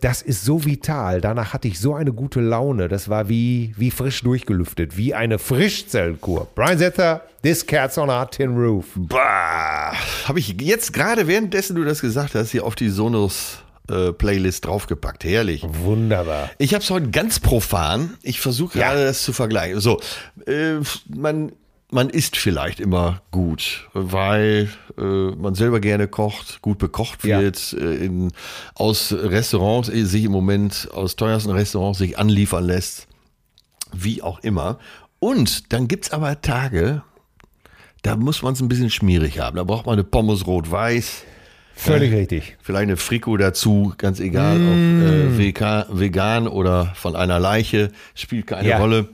Das ist so vital. Danach hatte ich so eine gute Laune. Das war wie, wie frisch durchgelüftet, wie eine Frischzellkur. Brian Setzer, This Cat's on a Tin Roof. Bah, habe ich jetzt gerade währenddessen du das gesagt hast, hier auf die Sonos Playlist draufgepackt. Herrlich. Wunderbar. Ich habe es heute ganz profan. Ich versuche Ja. gerade das zu vergleichen. So, äh, man man isst vielleicht immer gut, weil äh, man selber gerne kocht, gut bekocht Ja. wird, äh, in, aus Restaurants äh, sich im Moment aus teuersten Restaurants sich anliefern lässt, wie auch immer. Und dann gibt's aber Tage, da muss man es ein bisschen schmierig haben. Da braucht man eine Pommes rot-weiß. Völlig richtig. Vielleicht eine Friko dazu, ganz egal, ob äh, vegan oder von einer Leiche, spielt keine Ja. Rolle.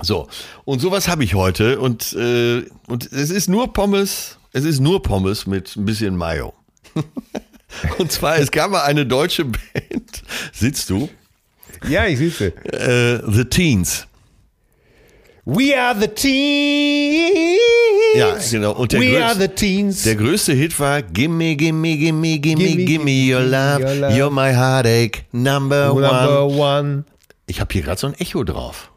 So, und sowas habe ich heute und, äh, und es ist nur Pommes, es ist nur Pommes mit ein bisschen Mayo. und zwar, es gab mal eine deutsche Band, sitzt du, Ja, ich sitze. äh, The Teens. We are the teens. Ja, genau. Und der We größ- are the teens. Der größte Hit war Gimme, gimme, gimme, gimme, Gimme, gimme your love, your love. you're my heartache, number, Number one. one. Ich habe hier gerade so ein Echo drauf.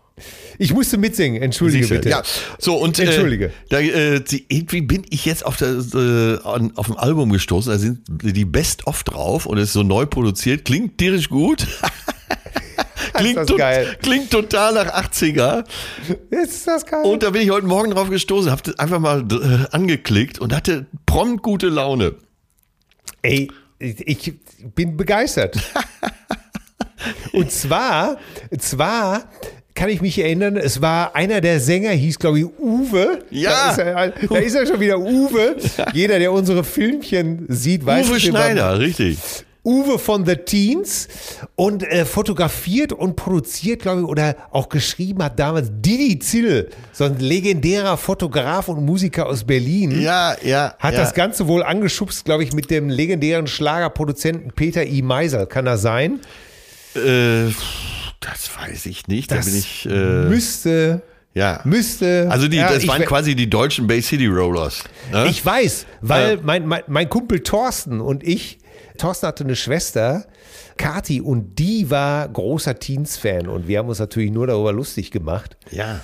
Ich musste mitsingen, entschuldige Siehst du? bitte. Ja, so und äh, Entschuldige. Da, äh, irgendwie bin ich jetzt auf, der, äh, auf dem Album gestoßen. Da sind die Best-of drauf und es ist so neu produziert. Klingt tierisch gut. klingt, geil. klingt total nach 80er. Ist das geil? Und da bin ich heute Morgen drauf gestoßen, habe das einfach mal äh, angeklickt und hatte prompt gute Laune. Ey, ich bin begeistert. Und zwar, zwar kann ich mich erinnern, es war einer der Sänger, hieß glaube ich Uwe. Ja. Da ist, er, da ist er schon wieder Uwe. Jeder, der unsere Filmchen sieht, weiß Uwe. Schneider, richtig. Uwe von The Teens und äh, fotografiert und produziert, glaube ich, oder auch geschrieben hat damals Didi Zill, so ein legendärer Fotograf und Musiker aus Berlin. Ja, ja. Hat ja. das Ganze wohl angeschubst, glaube ich, mit dem legendären Schlagerproduzenten Peter I. Meiser. Kann das sein? Äh, das weiß ich nicht. Da Das bin ich. Äh, müsste, ja. müsste. Also die, Ja, das waren quasi die deutschen Bay City Rollers. Ne? Ich weiß, weil Ja. mein, mein, mein Kumpel Thorsten und ich Thorsten hatte eine Schwester, Kati, und die war großer Teens-Fan und wir haben uns natürlich nur darüber lustig gemacht. Ja.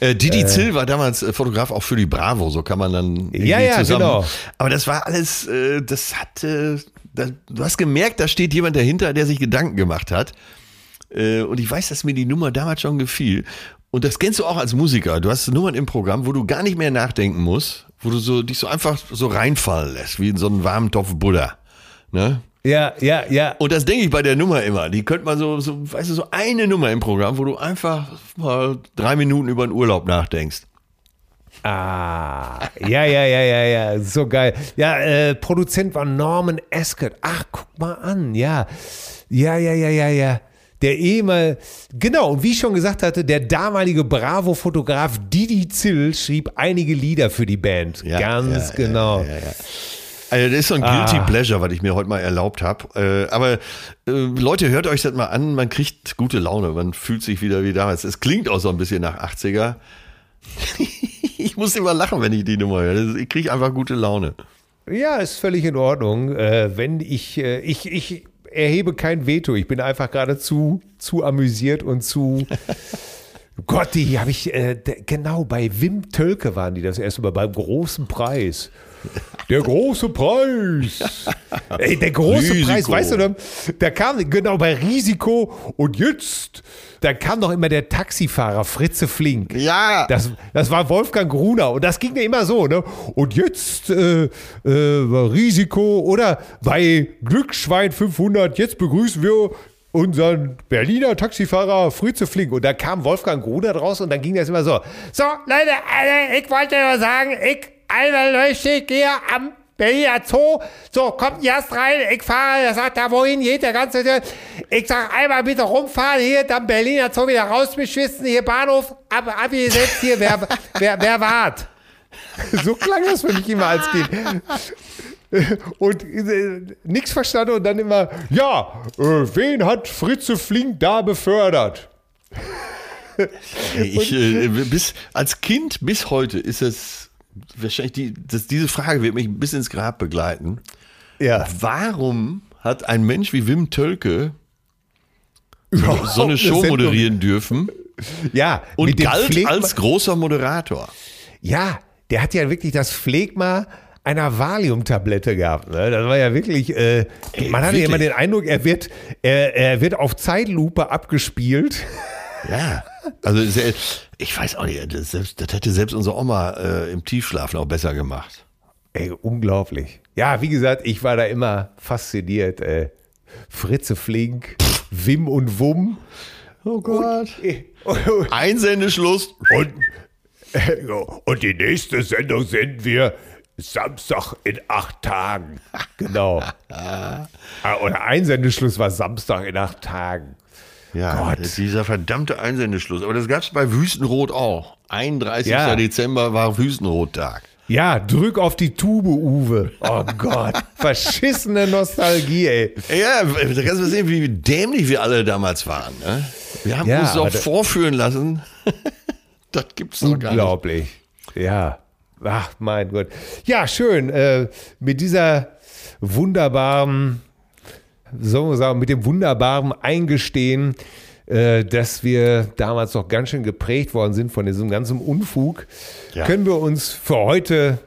Äh, Didi Zill war damals äh, Fotograf auch für die Bravo, so kann man dann irgendwie Ja, ja, zusammen. genau. Aber das war alles, äh, das hatte, du hast gemerkt, da steht jemand dahinter, der sich Gedanken gemacht hat. Äh, und ich weiß, dass mir die Nummer damals schon gefiel. Und das kennst du auch als Musiker. Du hast Nummern im Programm, wo du gar nicht mehr nachdenken musst, wo du so dich so einfach so reinfallen lässt, wie in so einen warmen Topf Buddha. Ne? Ja, ja, ja. Und das denke ich bei der Nummer immer. Die könnte man so, so, weißt du, so eine Nummer im Programm, wo du einfach mal drei Minuten über den Urlaub nachdenkst. Ah, ja, ja, ja, ja, ja, so geil. Ja, äh, Produzent war Norman Ascot. Ach, guck mal an, ja. Ja, ja, ja, ja, ja. Der ehemal, genau, und wie ich schon gesagt hatte, der damalige Bravo-Fotograf Didi Zill schrieb einige Lieder für die Band. Ja, Ganz ja, genau. Ja. Also das ist so ein Guilty Ah. Pleasure, was ich mir heute mal erlaubt habe. Äh, aber äh, Leute, hört euch das mal an, man kriegt gute Laune, man fühlt sich wieder wie damals. Es klingt auch so ein bisschen nach 80er. ich muss immer lachen, wenn ich die Nummer höre. Ich kriege einfach gute Laune. Ja, ist völlig in Ordnung. Äh, wenn ich, äh, ich, ich erhebe kein Veto. Ich bin einfach gerade zu, zu amüsiert und zu. Gott, die habe ich, äh, genau, bei Wim Tölke waren die das erste Mal beim großen Preis. Der große Preis. Ey, der große Risiko. Preis, weißt du noch? Da kam, genau, bei Risiko und jetzt, da kam doch immer der Taxifahrer Fritze Flink. Ja, Das, das war Wolfgang Gruner und das ging ja immer so, ne? Und jetzt äh, äh, Risiko oder bei Glücksschwein 500, jetzt begrüßen wir unseren Berliner Taxifahrer Fritze Flink. Und da kam Wolfgang Gruner draus und dann ging das immer so. So, Leute, äh, ich wollte nur sagen, ich, Alter Leute, gehe am Berliner Zoo. So, kommt erst rein. Ich fahre, er sagt, da wohin geht der ganze. Ich sag einmal bitte rumfahren hier, dann Berliner Zoo wieder rausbeschwissen, hier Bahnhof, ab, abgesetzt hier, wer, wer, wer wart? So klang das für mich immer als Kind. Und äh, nichts verstanden und dann immer, ja, äh, wen hat Fritze Flink da befördert? ich, äh, bis, als Kind bis heute ist es wahrscheinlich die, das, diese Frage wird mich bis ins Grab begleiten. Ja. Warum hat ein Mensch wie Wim Tölke so eine Show moderieren dürfen Ja, und galt Phlegma- als großer Moderator? Ja, der hat ja wirklich das Phlegma einer Valium-Tablette gehabt. Ne? Das war ja wirklich, äh, man hatte ja immer den Eindruck, er wird, er, er wird auf Zeitlupe abgespielt. Ja, also ich weiß auch nicht, das, das hätte selbst unsere Oma äh, im Tiefschlafen auch besser gemacht. Ey, unglaublich. Ja, wie gesagt, ich war da immer fasziniert. Äh, Fritze Flink, Wim und Wum. Oh Gott. Und, Einsendeschluss. und, und die nächste Sendung senden wir Samstag in acht Tagen. Genau. Ah, Oder Einsendeschluss war Samstag in acht Tagen. Ja, Gott. dieser verdammte Einsendeschluss. Aber das gab es bei Wüstenrot auch. 31. Ja. Dezember war Wüstenrottag. Ja, drück auf die Tube, Uwe. Oh Gott, verschissene Nostalgie, ey. Ja, da kannst du sehen, wie dämlich wir alle damals waren. Ne? Wir haben Ja, uns auch vorführen lassen. das gibt's doch gar nicht. Unglaublich. Ja. Ach, mein Gott. Ja, schön. Äh, mit dieser wunderbaren, sollen wir sagen, mit dem wunderbaren Eingestehen, äh, dass wir damals doch ganz schön geprägt worden sind von diesem ganzen Unfug, Ja. können wir uns für heute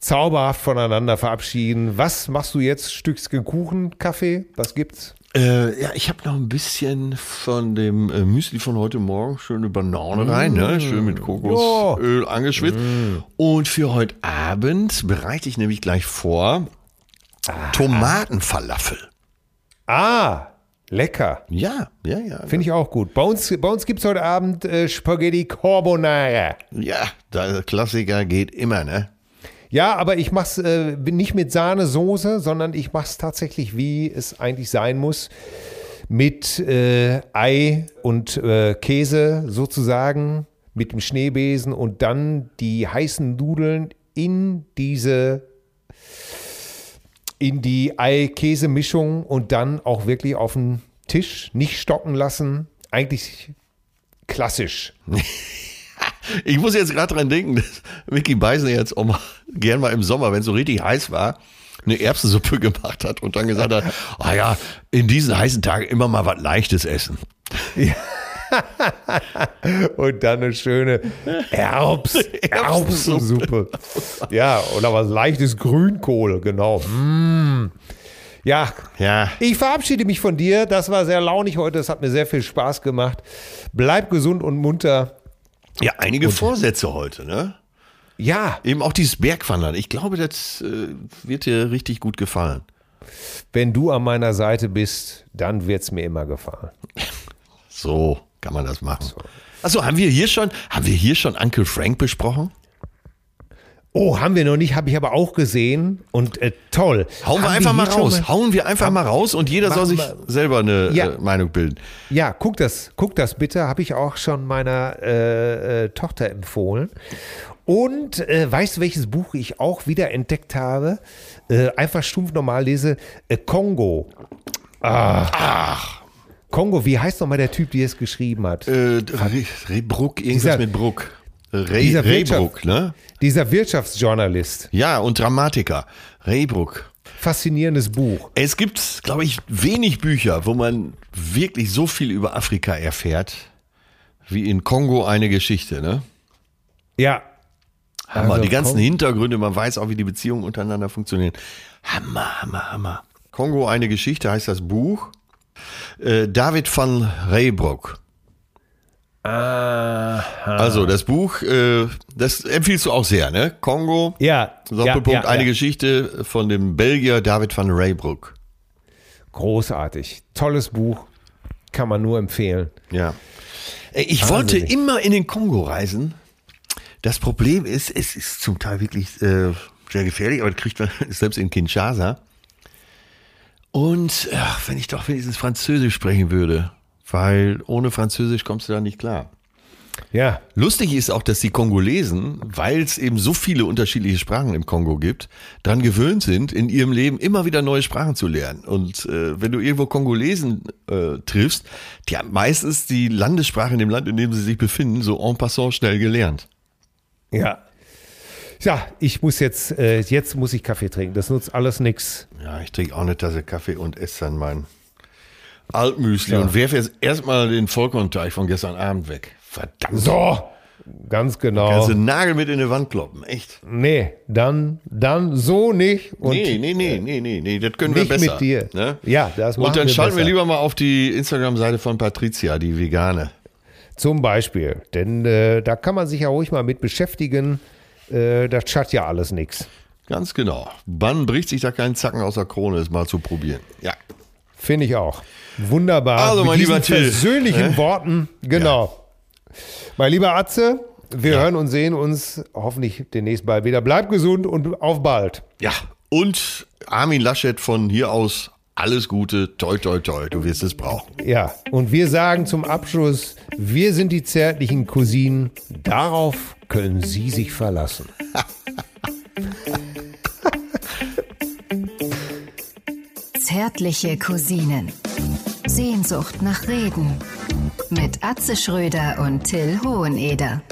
zauberhaft voneinander verabschieden. Was machst du jetzt? Stückchen Kuchen, Kaffee? Was gibt's? Äh, ja, ich habe noch ein bisschen von dem äh, Müsli von heute Morgen schöne Banane rein, ne? schön mit Kokosöl angeschwitzt. Und für heute Abend bereite ich nämlich gleich vor Tomatenfalafel. Ah, lecker. Ja, ja, ja. Finde ich auch gut. Bei uns, bei uns gibt es heute Abend äh, Spaghetti Carbonara. Ja, der Klassiker geht immer, ne? Ja, aber ich mach's äh, nicht mit Sahnesoße, sondern ich mach's tatsächlich, wie es eigentlich sein muss. Mit äh, Ei und äh, Käse sozusagen, mit dem Schneebesen und dann die heißen Nudeln in diese in die Ei-Käse-Mischung und dann auch wirklich auf den Tisch, nicht stocken lassen. Eigentlich klassisch. Ich muss jetzt gerade dran denken, dass Mickey Beisen jetzt auch mal, gern mal im Sommer, wenn es so richtig heiß war, eine Erbsensuppe gemacht hat und dann gesagt hat, ah ja, in diesen heißen Tagen immer mal was Leichtes essen. Ja. und dann eine schöne Erbs, Erbsensuppe. Ja, oder was leichtes Grünkohl, genau. Mm. Ja, Ja. ich verabschiede mich von dir. Das war sehr launig heute. Es hat mir sehr viel Spaß gemacht. Bleib gesund und munter. Ja, einige Vorsätze heute, ne? Ja, Eben auch dieses Bergwandern. Ich glaube, das äh, wird dir richtig gut gefallen. wenn du an meiner Seite bist, dann wird es mir immer gefallen. So kann man das machen. Achso, haben wir hier schon, haben wir hier schon Uncle Frank besprochen? Oh, haben wir noch nicht, habe ich aber auch gesehen. Und äh, toll. Hauen wir Haben einfach mal raus. Hauen wir einfach mal raus und jeder soll sich wir- selber eine Ja. äh, Meinung bilden. Ja, guck das, guck das bitte, habe ich auch schon meiner äh, äh, Tochter empfohlen. Und äh, weißt du, welches Buch ich auch wieder entdeckt habe? Äh, einfach stumpf normal lese. Äh, Kongo. Ach. Kongo, wie heißt nochmal der Typ, der es geschrieben hat? Äh, Re, Rebruck, irgendwas Dieser- mit Bruck. Re, dieser Rebruck, ne? Dieser Wirtschaftsjournalist. Ja, und Dramatiker. Rebruck. Faszinierendes Buch. Es gibt, glaube ich, wenig Bücher, wo man wirklich so viel über Afrika erfährt, wie in Kongo eine Geschichte, ne? Ja. Hammer, Also die ganzen Kon- Hintergründe, man weiß auch, wie die Beziehungen untereinander funktionieren. Hammer, Hammer, Hammer. Kongo eine Geschichte heißt das Buch. Äh, David van Reybrouck. Also das Buch, äh, das empfiehlst du auch sehr, ne? Kongo, Ja. Doppelpunkt, ja, ja, eine ja. Geschichte von dem Belgier David van Reybrouck. Großartig. Tolles Buch. Kann man nur empfehlen. Ja. Ey, Ich wollte Wahnsinnig. immer in den Kongo reisen. Das Problem ist, es ist zum Teil wirklich äh, sehr gefährlich, aber das kriegt man selbst in Kinshasa. Und ach, wenn ich doch wenigstens Französisch sprechen würde, weil ohne Französisch kommst du da nicht klar. Ja. Lustig ist auch, dass die Kongolesen, weil es eben so viele unterschiedliche Sprachen im Kongo gibt, daran gewöhnt sind, in ihrem Leben immer wieder neue Sprachen zu lernen. Und äh, wenn du irgendwo Kongolesen äh, triffst, die haben meistens die Landessprache in dem Land, in dem sie sich befinden, so en passant schnell gelernt. Ja. Ja, ich muss jetzt, äh, jetzt muss ich Kaffee trinken. Das nutzt alles nix. Ja, ich trinke auch eine Tasse Kaffee und esse dann mein Altmüsli und werfe jetzt erstmal den Vollkornteig von gestern Abend weg. Verdammt. So, ganz genau. Kannst du Nagel mit in die Wand kloppen, echt. Nee, dann, dann so nicht. Und nee, nee, nee, nee, nee, nee, das können wir nicht besser. mit dir. Ne? Ja, das machen Und dann wir schalten wir besser. lieber mal auf die Instagram-Seite von Patricia, die Vegane. Zum Beispiel. Denn äh, da kann man sich ja ruhig mal mit beschäftigen. Äh, das schadet ja alles nichts. Ganz genau. Wann bricht sich da kein Zacken aus der Krone, ist mal zu probieren. Ja. Finde ich auch. Wunderbar. Also, Mit mein diesen lieber Till. persönlichen Worten. Genau. Mein lieber Atze, wir hören und sehen uns hoffentlich demnächst bald wieder. Bleib gesund und auf bald. Ja. Und Armin Laschet von hier aus alles Gute, toi, toi, toi, du wirst es brauchen. Ja, und wir sagen zum Abschluss, wir sind die zärtlichen Cousinen. Darauf können Sie sich verlassen. Zärtliche Cousinen. Sehnsucht nach Reden. Mit Atze Schröder und Till Hoheneder.